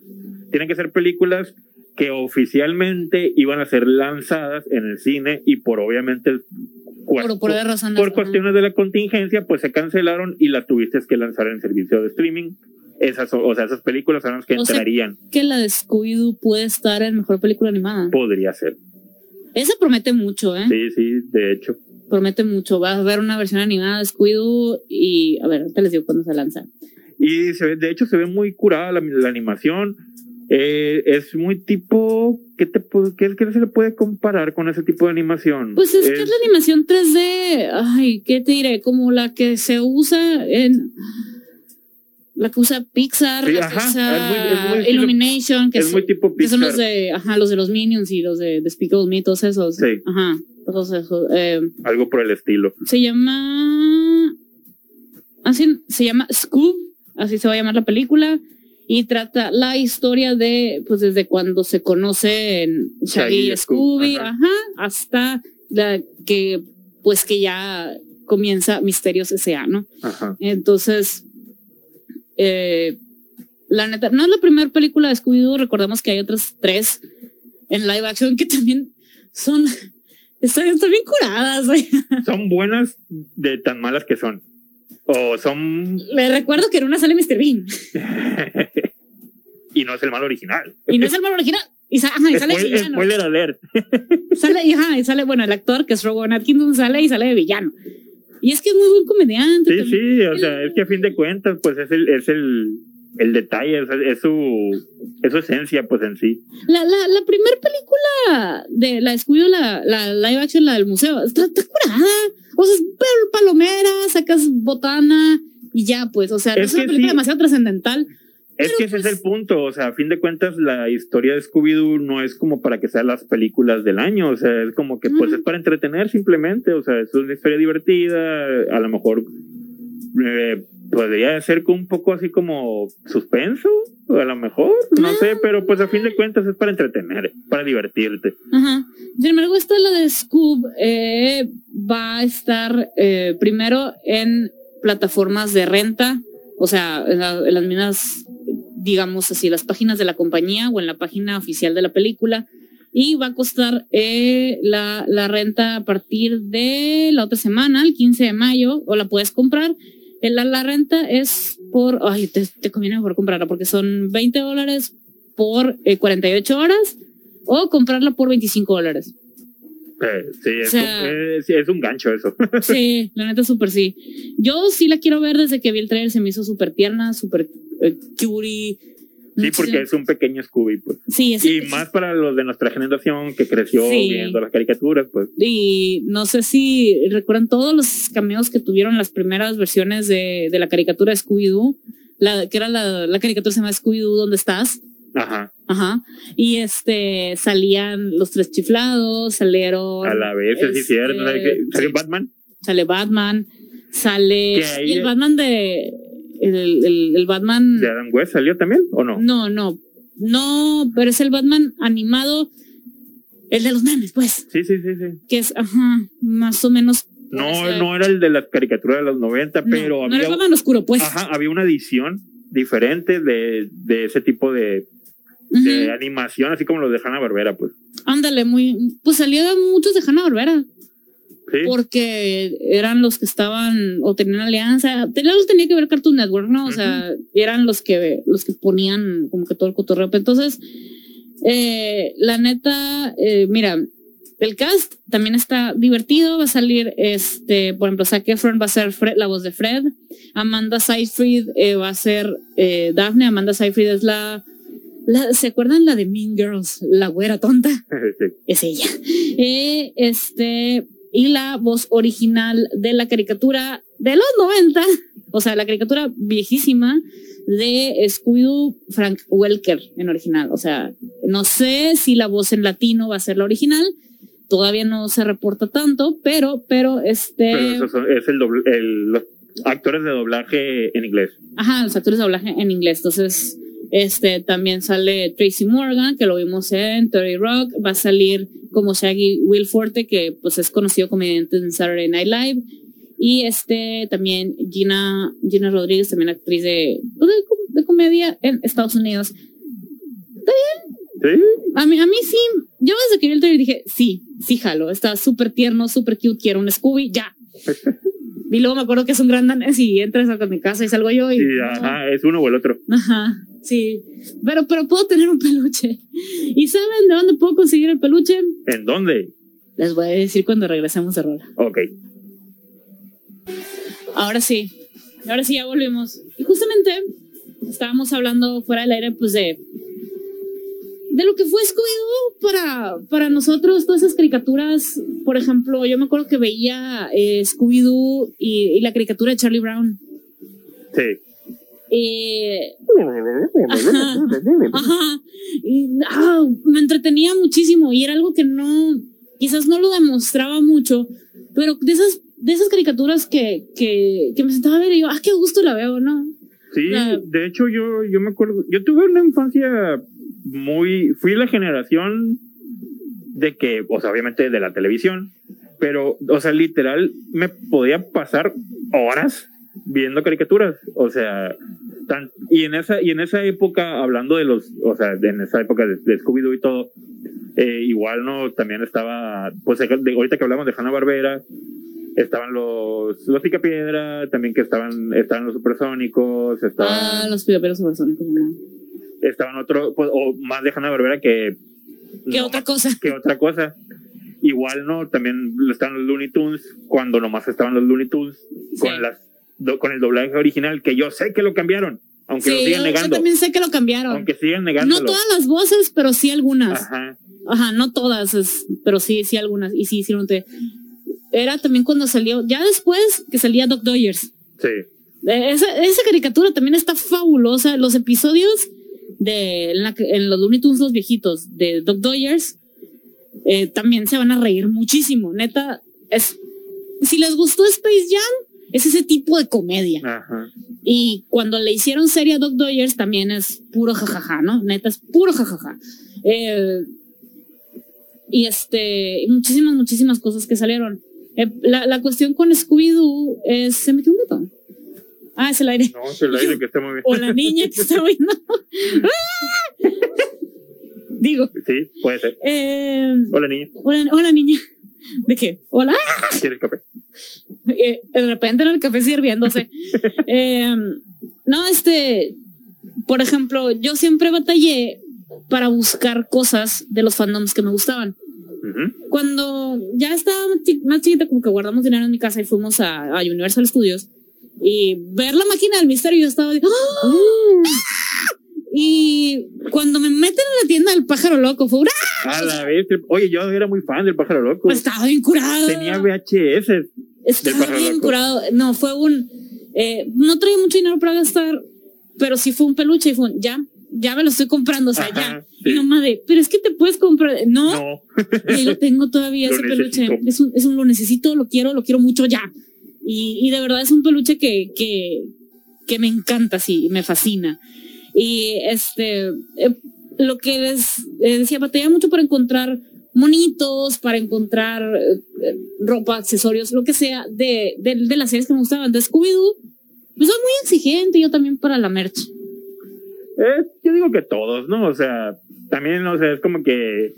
B: Tienen que ser películas que oficialmente iban a ser lanzadas en el cine y por obviamente
A: Por, por razones.
B: por cuestiones de la contingencia, pues se cancelaron y las tuviste que lanzar en servicio de streaming. Esas, o sea, esas películas son las que
A: O sea,
B: entrarían.
A: que la de Scooby-Doo puede estar en mejor película animada.
B: Podría ser.
A: Esa promete mucho, ¿eh?
B: Sí, sí, de hecho.
A: Promete mucho. Va a haber una versión animada de Scooby-Doo y a ver, ahorita les digo cuándo se lanza.
B: Y se ve, de hecho se ve muy curada la, la animación. Eh, es muy tipo, ¿qué, te, qué, qué se le puede comparar con ese tipo de animación?
A: Pues es, que es la animación 3D. Ay, ¿qué te diré? Como la que se usa en. La que usa Pixar,
B: Sí,
A: la que usa
B: es muy- es muy estilo-
A: Illumination, que,
B: es muy tipo
A: que son
B: Pixar.
A: los de, ajá, los de los Minions y los de Despicable Me, todos esos.
B: Sí.
A: Ajá, todos esos. Eh,
B: Algo por el estilo.
A: se llama. Así se llama Scoob, así se va a llamar la película. Y trata la historia de, pues desde cuando se conocen Shaggy
B: Shaggy
A: y
B: y Scoob,
A: Scooby,
B: ajá.
A: ajá, hasta la que, pues que ya comienza Misterios S.A., ¿no?
B: Ajá.
A: Entonces, eh, la neta, no es la primera película de Scooby-Doo, recordemos que hay otras tres en live action que también son, están, están bien curadas. güey.
B: Son buenas de tan malas que son. O son.
A: Le recuerdo que en una sale Mr. Bean
B: y no es el mal original.
A: y no es el malo original. Y, sa- ajá, y sale
B: Spoil-
A: villano.
B: spoiler alert.
A: Sale, y, ajá, y sale, bueno, el actor que es Rowan Atkinson sale y sale de villano. Y es que es muy buen comediante.
B: Sí,
A: también.
B: sí, o sea, es que a fin de cuentas, pues es el, es el, el detalle, sea, es su, es su esencia, pues en sí.
A: La, la, la primera película de la Scooby, la, la live action, la del museo, está, está curada. O sea, es palomera, sacas botana y ya, pues. O sea, no
B: Es
A: es una película
B: sí.
A: demasiado trascendental.
B: Es que ese es el punto, o sea, a fin de cuentas, la historia de Scooby-Doo no es como para que sean las películas del año, o sea, es como que, pues,
A: Ujú.
B: es para entretener simplemente, o sea, es una historia divertida, a lo mejor eh, podría ser un poco así como suspenso, a lo mejor, no sé, pero pues a fin de cuentas es para entretener, para divertirte.
A: Ajá. Sin embargo, esta la de Scoob eh, va a estar eh, primero en plataformas de renta, o sea, en, la- en las mismas, digamos así, las páginas de la compañía o en la página oficial de la película. Y va a costar eh, la, la renta a partir de la otra semana, el 15 de mayo, o la puedes comprar. Eh, La, la renta es por, ay, te, te conviene mejor comprarla porque son 20 dólares por eh, 48 horas o comprarla por 25 dólares.
B: Eh, sí, es,
A: O sea-
B: un, eh, sí, es un gancho eso.
A: Sí, la neta súper sí. Yo sí la quiero ver desde que vi el trailer, se me hizo súper tierna, súper eh, cutie.
B: Sí, porque es un pequeño Scooby, pues.
A: Sí, es
B: Y más para los de nuestra generación que creció
A: Sí.
B: viendo las caricaturas, pues.
A: Y no sé si recuerdan todos los cameos que tuvieron las primeras versiones de, de la caricatura Scooby-Doo, la, que era la, la caricatura se llama Scooby-Doo, ¿dónde estás?
B: Ajá.
A: Ajá. Y este salían los tres chiflados, salieron.
B: A la vez, sí,
A: este,
B: cierto. ¿no? Que- ¿Salió Batman?
A: Sale Batman, sale. Y el Batman de. El, el, el Batman.
B: ¿De Adam West salió también o no?
A: No, no. No, pero es el Batman animado. El de los memes, pues.
B: Sí, sí, sí, sí.
A: Que es, ajá, más o menos.
B: No, no era el de la caricatura de los 90,
A: no,
B: pero
A: no
B: había,
A: era el Batman oscuro, pues.
B: ajá, había una edición diferente de, de ese tipo de, animación, así como los de Hanna Barbera, pues.
A: Ándale, muy. Pues salían muchos de Hanna Barbera.
B: Sí.
A: porque eran los que estaban o tenían alianza, tenía, que ver Cartoon Network, ¿no? O sea, eran los que los que ponían como que todo el cotorreo. Entonces, eh, la neta, eh, mira, el cast también está divertido, va a salir este, por ejemplo, Zac Efron va a ser Fred- la voz de Fred, Amanda Seyfried eh, va a ser Daphne, Amanda Seyfried es la, la, ¿se acuerdan la de Mean Girls? La güera tonta
B: Sí.
A: es ella. Eh, este, y la voz original de la caricatura de los 90, o sea, la caricatura viejísima de Scooby-Doo, Frank Welker en original. O sea, no sé si la voz en latino va a ser la original. Todavía no se reporta tanto, pero, pero este.
B: Pero eso son- es el, doble- el- los actores de doblaje en inglés.
A: Ajá, los actores de doblaje en inglés. Entonces, este también sale Tracy Morgan, que lo vimos en Terry Rock. Va a salir como Shaggy Will Forte, que pues es conocido comediante en Saturday Night Live. Y este también Gina, Gina Rodríguez, también actriz de, pues, de, com- de comedia en Estados Unidos.
B: Sí.
A: A mí, a mí sí, yo desde que vi el trailer dije, sí, sí, jalo, está súper tierno, súper cute, quiero un Scooby, ya. y luego me acuerdo que es un gran danés y entras a mi casa y salgo yo y...
B: Ajá, es uno o el otro.
A: Ajá, sí. Pero, pero puedo tener un peluche. ¿Y saben de dónde puedo conseguir el peluche?
B: ¿En dónde?
A: Les voy a decir cuando regresemos de rola.
B: Ok.
A: Ahora sí, ahora sí ya volvimos. Y justamente estábamos hablando fuera del aire, pues de de lo que fue Scooby-Doo para, para nosotros, todas esas caricaturas. Por ejemplo, yo me acuerdo que veía eh, Scooby-Doo y, y la caricatura de Charlie Brown.
B: Sí.
A: Eh, Ajá. Y, ah, me entretenía muchísimo y era algo que no, quizás no lo demostraba mucho, pero de esas, de esas caricaturas que, que, que me sentaba a ver y yo, ah, qué gusto la veo, ¿no?
B: Sí,
A: La-
B: de hecho yo, yo me acuerdo, yo tuve una infancia muy, fui la generación de que, o sea, obviamente de la televisión, pero, o sea, literal, me podía pasar horas viendo caricaturas, o sea, y en esa, y en esa época, hablando de los, o sea, en esa época de, de Scooby-Doo y todo, eh, igual no, también estaba, pues de- ahorita que hablamos de Hanna Barbera, estaban los, los Picapiedra, también que estaban, estaban los supersónicos,
A: Ah, los pidoperos supersónicos.
B: Estaban otro, pues, o más de Hanna Barbera que,
A: ¿Qué
B: no,
A: otra cosa?
B: que otra cosa. Igual no, también están los Looney Tunes, cuando nomás estaban los Looney Tunes,
A: Sí.
B: con las do- con el doblaje original, que yo sé que lo cambiaron, aunque lo
A: Sí,
B: sigan
A: yo, yo
B: negando.
A: también sé que lo cambiaron.
B: Aunque sigan negándolo.
A: No todas las voces, pero sí algunas.
B: Ajá.
A: Ajá, no todas, es- pero sí, sí algunas. Y sí, sí, no te... Era también cuando salió, ya después que salía Doc Dodgers.
B: Sí.
A: Eh, Esa, esa caricatura también está fabulosa. Los episodios de en, la que- en los Looney Tunes, los viejitos de Doc Dodgers, eh, también se van a reír muchísimo. Neta, es si les gustó Space Jam, es ese tipo de comedia.
B: Ajá.
A: Y cuando le hicieron serie a Doc Dodgers, también es puro jajaja, ¿no? Neta, es puro jajaja. Eh, y este, muchísimas, muchísimas cosas que salieron. Eh, la, la cuestión con Scooby-Doo es. Se metió un botón. Ah, es el aire.
B: No, es el aire que está muy bien.
A: O la niña que está viendo. ¡Ah! Digo,
B: Sí, puede ser.
A: eh,
B: Hola, niña.
A: hola, hola niña. ¿De qué? Hola.
B: ¿Quieres café?
A: Eh, de repente en el café sirviéndose. Eh, no, este, por ejemplo, yo siempre batallé para buscar cosas de los fandoms que me gustaban. Cuando ya estaba más chiquita, como que guardamos dinero en mi casa y fuimos a, a Universal Studios y ver la máquina del misterio, yo estaba de, ¡Ah! Y cuando me meten en la tienda del pájaro loco, fue una,
B: A la vez. Oye, yo era muy fan del pájaro loco.
A: estaba bien curado.
B: Tenía VHS. del
A: Estaba
B: pájaro
A: bien
B: loco.
A: curado. No, fue un. eh, no traía mucho dinero para gastar, pero sí fue un peluche y fue un, ya, ya me lo estoy comprando, o sea,
B: Ajá,
A: ya.
B: sí.
A: Y mamá de, pero es que te puedes comprar. No,
B: No.
A: y lo tengo todavía
B: Lo
A: ese peluche.
B: necesito.
A: Es un, es un, lo necesito, lo quiero, lo quiero mucho ya. Y, de verdad es un peluche que, que, me encanta, sí, me fascina. Y este, eh, lo que les decía, batalla mucho para encontrar monitos, para encontrar eh, ropa, accesorios, lo que sea, de, de, de las series que me gustaban, de Scooby-Doo. Pues soy muy exigente, yo también para la merch.
B: Eh, yo digo que todos, ¿no? O sea, también, o sea, es como que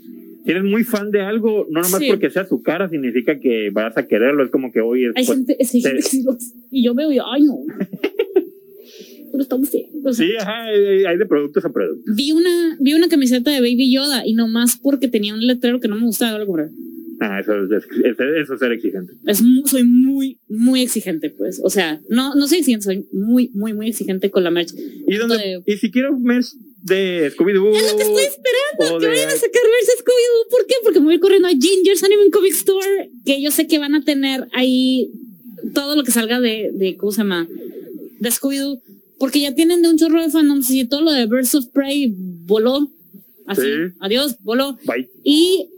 B: eres muy fan de algo, no nomás
A: Sí.
B: porque sea su cara significa que vas a quererlo, es como que hoy es
A: Hay
B: pues,
A: gente, es
B: te-
A: gente que sí lo- y yo veo y ay no. Pero está muy feo. O sea,
B: Sí, ajá, hay hay de productos a productos.
A: Vi una, vi una camiseta de Baby Yoda y nomás porque tenía un letrero que no me gustaba, lo compré.
B: Ah, eso es, es- eso es ser exigente.
A: Es soy muy, muy exigente, pues. O sea, no, no soy exigente, soy muy, muy, muy exigente con la merch.
B: Y, donde,
A: de-
B: y si quiero merch de Scooby-Doo.
A: Es lo que estoy esperando, que
B: de-
A: vayan a sacar merch de Scooby-Doo. ¿Por qué? Porque me voy corriendo a Ginger's Anime Comic Store, que yo sé que van a tener ahí todo lo que salga de, de ¿cómo se llama? De Scooby-Doo. Porque ya tienen de un chorro de fandoms y todo lo de Birds of Prey voló. Así,
B: Sí.
A: adiós, voló.
B: Bye.
A: Y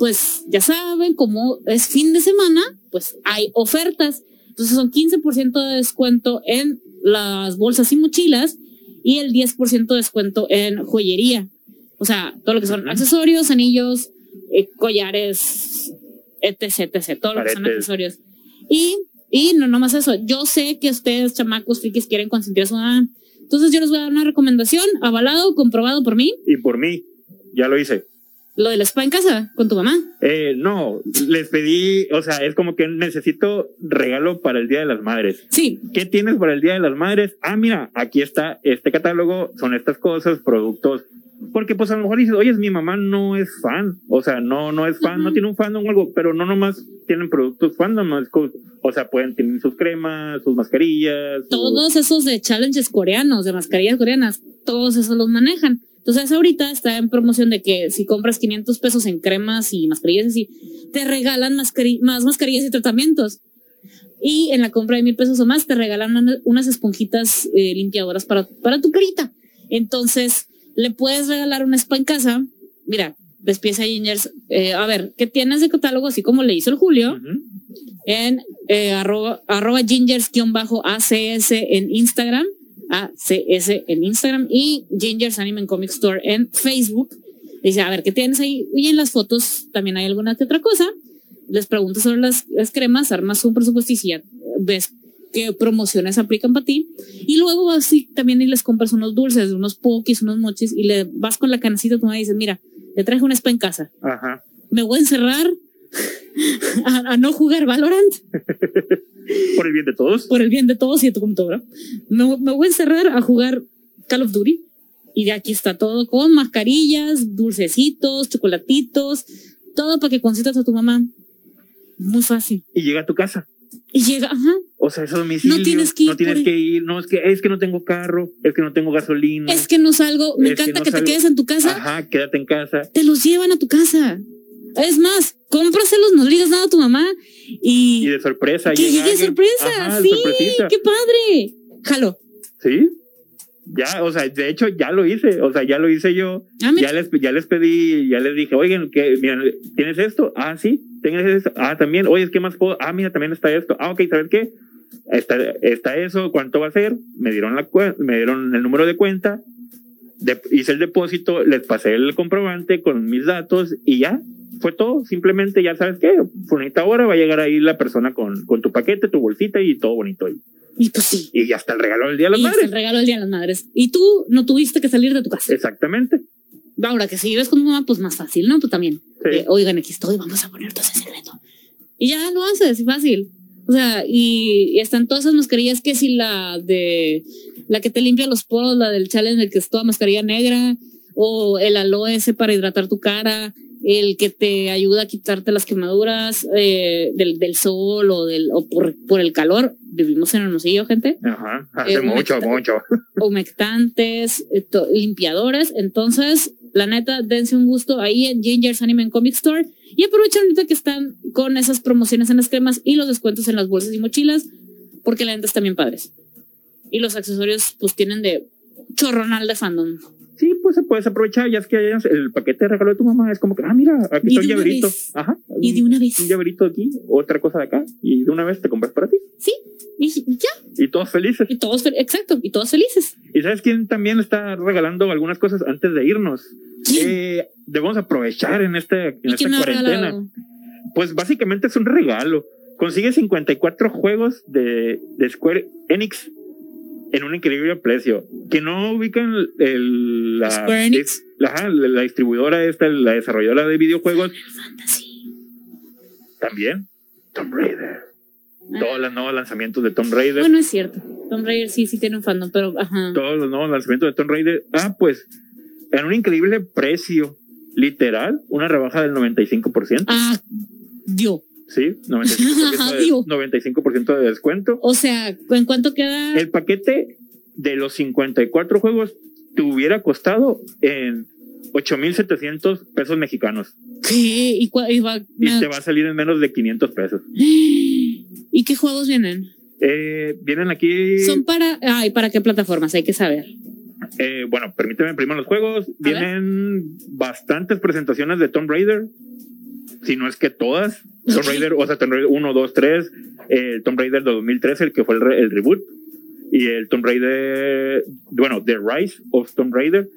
A: pues ya saben, como es fin de semana, pues hay ofertas. Entonces son 15% de descuento en las bolsas y mochilas y el 10% de descuento en joyería. O sea, todo lo que son accesorios, anillos, eh, collares, etc, etc, todo lo que son accesorios. Y, y no nomás eso, yo sé que ustedes, chamacos, frikis, quieren consentir a su mamá. Entonces yo les voy a dar una recomendación, avalado, comprobado por mí,
B: Y por mí, ya lo hice.
A: Lo del spa en casa con tu mamá.
B: Eh, no, les pedí, o sea, es como que necesito regalo para el Día de las Madres.
A: Sí,
B: ¿Qué tienes para el Día de las Madres? Ah, mira, aquí está este catálogo, son estas cosas, productos. Porque pues a lo mejor dices, oye, mi mamá no es fan, o sea, no, no es fan, no tiene un fandom o algo, pero no nomás tienen productos fandom, o sea, pueden tener sus cremas, sus mascarillas. sus-
A: todos esos de challenges coreanos, de mascarillas coreanas, todos esos los manejan. Entonces ahorita está en promoción de que si compras 500 pesos en cremas y mascarillas así, te regalan mascari- más mascarillas y tratamientos. Y en la compra de mil pesos o más te regalan una- unas esponjitas eh, limpiadoras para, para tu carita. Entonces le puedes regalar una spa en casa. Mira, despieza Gingers. eh, a ver, ¿qué tienes de catálogo? Así como le hizo el Julio en eh, arroba, arroba gingers-acs en Instagram, ACS en Instagram y Gingers Anime and Comic Store en Facebook. Dice, a ver, ¿qué tienes ahí? Y en las fotos también hay alguna que otra cosa. Les pregunto sobre las, las cremas, armas un presupuesto y si ya ves qué promociones aplican para ti. Y luego vas y también y les compras unos dulces, unos pokis, unos mochis y le vas con la canacita a tu mamá y dices, mira, le traje una spa en casa.
B: Ajá.
A: Me voy a encerrar a, a no jugar Valorant
B: Por el bien de todos.
A: por el bien de todos y de tu computadora. Me, me voy a encerrar a jugar Call of Duty. Y de aquí está todo con mascarillas, dulcecitos, chocolatitos, todo para que consientas a tu mamá. Muy fácil.
B: Y llega a tu casa.
A: Y llega, ajá.
B: O sea, eso domicilio.
A: No tienes que ir
B: No tienes que ir. No, es que, es que no tengo carro. Es que no tengo gasolina.
A: Es que no salgo, me
B: Es que
A: encanta
B: no
A: que, te quedes en tu casa.
B: Ajá, quédate en casa.
A: Te los llevan a tu casa. Es más, cómpraselos, no le digas nada a tu mamá y,
B: Y de sorpresa.
A: que llegue
B: alguien.
A: sorpresa.
B: Ajá, de
A: sí, qué padre. Jalo.
B: Sí. Ya, o sea, de hecho ya lo hice, o sea, ya lo hice yo.
A: Ah.
B: Ya les, ya les pedí, ya les dije, oigan, que, mira, ¿tienes esto? Ah, sí, tienes esto. Ah, también, oye, ¿qué más puedo? Ah, mira, también está esto. Ah, ok, ¿sabes qué? Está, está eso, ¿cuánto va a ser? Me dieron la me dieron el número de cuenta, de- hice el depósito, les pasé el comprobante con mis datos y ya, fue todo. Simplemente ya sabes qué, bonita hora va a llegar ahí la persona con, con tu paquete, tu bolsita y todo bonito ahí.
A: Y pues sí.
B: Y ya está el regalo del Día de las
A: y es
B: Madres.
A: el regalo del Día de las Madres. Y tú no tuviste que salir de tu casa.
B: Exactamente.
A: Ahora que si vives con mamá, pues más fácil, ¿no? Pues también.
B: Sí.
A: Eh, Oigan, aquí estoy, vamos a poner todo ese secreto. Y ya lo haces, fácil. O sea, y, y están todas esas mascarillas que si la de la que te limpia los poros, la del challenge, que es toda mascarilla negra, o el aloe ese para hidratar tu cara, el que te ayuda a quitarte las quemaduras eh, del, del sol o, del, o por, por el calor. Vivimos en Hermosillo, gente
B: Ajá, hace
A: Eh,
B: mucho, mucho.
A: humectantes, limpiadores. Entonces, la neta, dense un gusto ahí en Ginger's Anime and Comic Store y aprovechen ahorita que están con esas promociones en las cremas y los descuentos en las bolsas y mochilas, porque la neta están bien padres. Y los accesorios, pues tienen de chorronal de fandom.
B: Sí, pues se puedes aprovechar, ya es que el paquete de regalo de tu mamá, es como que, ah, mira, aquí está
A: una
B: llaverito.
A: vez.
B: Ajá.
A: Y de una vez.
B: Un llaverito aquí, otra cosa de acá, y de una vez te compras para ti.
A: Sí, y ya,
B: Y todos felices.
A: y todos, exacto, y todos felices.
B: ¿Y sabes quién también está regalando algunas cosas antes de irnos? Eh, debemos aprovechar en, este, en
A: ¿Y
B: esta cuarentena. Pues básicamente es un regalo. Consigue 54 juegos de, de Square Enix en un increíble precio. Que no ubican el, la, es- la, la distribuidora esta, la desarrolladora de videojuegos, también. Tomb Raider.
A: Ah.
B: Todos los nuevos lanzamientos de Tomb Raider.
A: Bueno, es cierto. Tomb Raider sí, sí tiene un fandom, pero ajá.
B: todos los nuevos lanzamientos de Tomb Raider. Ah, pues en un increíble precio. Literal, una rebaja del 95%.
A: Ah, dio.
B: Sí, 95%,
A: Dios.
B: de, 95 de descuento.
A: O sea, ¿en cuánto queda?
B: El paquete de los 54 juegos te hubiera costado en 8,700 pesos mexicanos.
A: ¿Qué? ¿Y, y va-
B: Y te va a salir en menos de 500 pesos.
A: ¿Y qué juegos vienen?
B: Eh, vienen aquí.
A: Son para. Ay, ¿para qué plataformas? Hay que saber.
B: eh, bueno, permíteme primero los juegos. Vienen bastantes presentaciones de Tomb Raider. Si no es que todas. Tomb. Raider, o sea, Tomb Raider 1, 2, 3. El Tomb Raider de 2013, el que fue el, re- el reboot. Y el Tomb Raider. Bueno, The Rise of Tomb Raider.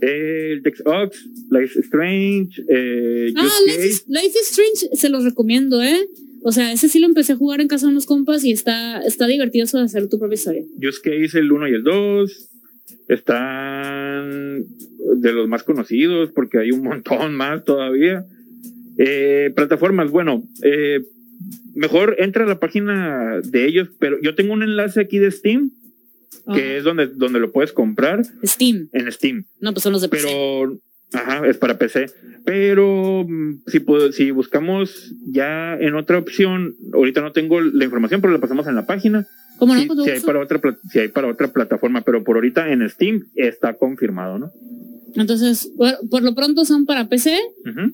B: El Dex Ox, Life is Strange, eh,
A: Ah, is, Life is Strange se los recomiendo, ¿eh? O sea, ese sí lo empecé a jugar en casa de unos compas y está, está divertido eso de hacer tu propia historia.
B: Just Case, el 1 y el 2. Están de los más conocidos porque hay un montón más todavía. Eh, plataformas, bueno, eh, mejor entra a la página de ellos, pero yo tengo un enlace aquí de Steam, que
A: Ah,
B: es donde, donde lo puedes comprar
A: Steam.
B: en Steam.
A: No, pues son los de PC.
B: Pero, ajá, es para PC. Pero mm, si, puedo- si buscamos ya en otra opción, ahorita no tengo la información, pero la pasamos en la página.
A: ¿Cómo no? Todo
B: si, hay para otra, si hay para otra plataforma, pero por ahorita en Steam está confirmado, ¿no?
A: Entonces, por, por lo pronto son para PC,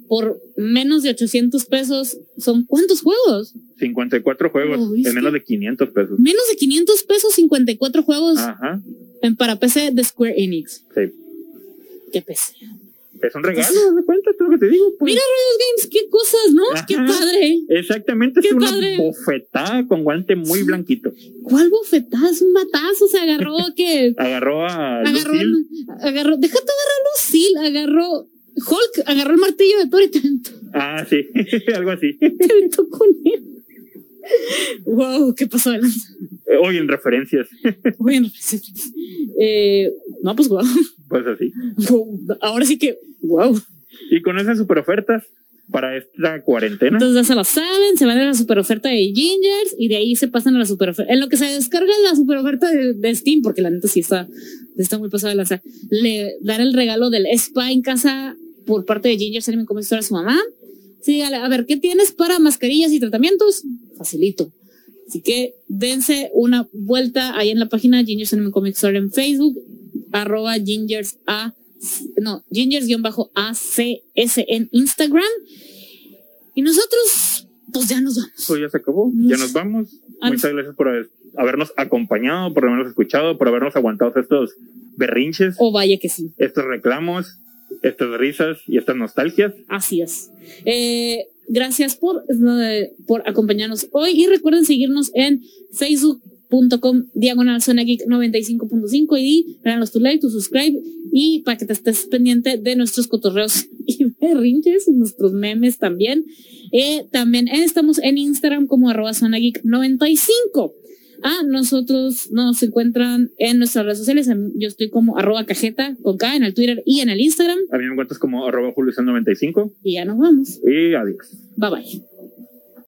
A: por menos de 800 pesos. ¿Son cuántos juegos?
B: 54 juegos en menos de 500 pesos.
A: Menos de 500 pesos, 54 juegos
B: Ajá,
A: en para PC de Square Enix.
B: sí.
A: ¿Qué PC?
B: Es un regalo, ¿de cuenta? Es lo que te digo. Pues.
A: Mira, Riot Games, qué cosas, ¿no?
B: Ajá.
A: Qué padre.
B: Exactamente, es una
A: padre.
B: bofetada con guante muy blanquito.
A: ¿Cuál bofetada? Es un batazo. Se agarró que.
B: Agarró a
A: agarró,
B: Lucille.
A: agarró. Déjate agarrar Lucille. Agarró. Hulk agarró el martillo de Thor y te aventó,
B: Ah, sí, algo así.
A: te aventó con él. Wow, ¿qué pasó adelante?
B: Hoy en referencias,
A: Bueno, eh, no, pues wow.
B: pues así.
A: Ahora sí que, wow.
B: Y con esas super ofertas para esta cuarentena,
A: Entonces ya se lo saben, se van a la super oferta de Gingers y de ahí se pasan a la super oferta. En lo que se descarga la super oferta de, de Steam, porque la neta sí está, está muy pasada de lanza. Le dar el regalo del spa en casa por parte de Gingers Anime como a su mamá. Sí, a ver, ¿qué tienes para mascarillas y tratamientos? Facilito. Así que dense una vuelta ahí en la página Gingers Anime Comic Store en Facebook, arroba Gingers A, no, Gingers-ACS en Instagram. Y nosotros, pues ya nos vamos.
B: pues ya se acabó, ya nos vamos.
A: Al-
B: Muchas gracias por haber- habernos acompañado, por habernos escuchado, por habernos aguantado estos berrinches,
A: O vaya que sí,
B: estos reclamos, estas risas y estas nostalgias.
A: así es. Eh, gracias por, eh, por acompañarnos hoy y recuerden seguirnos en facebook.com diagonal zona geek 95.5 y regalos tu like, tu subscribe y para que te estés pendiente de nuestros cotorreos y berrinches, nuestros memes también. Eh, también estamos en Instagram como arroba zona geek 95. Ah, nosotros nos encuentran en nuestras redes sociales. Yo estoy como arroba cajeta con K en el Twitter y en el Instagram.
B: Mí me encuentras como arroba Julio 95
A: Y ya nos vamos.
B: y adiós.
A: Bye bye.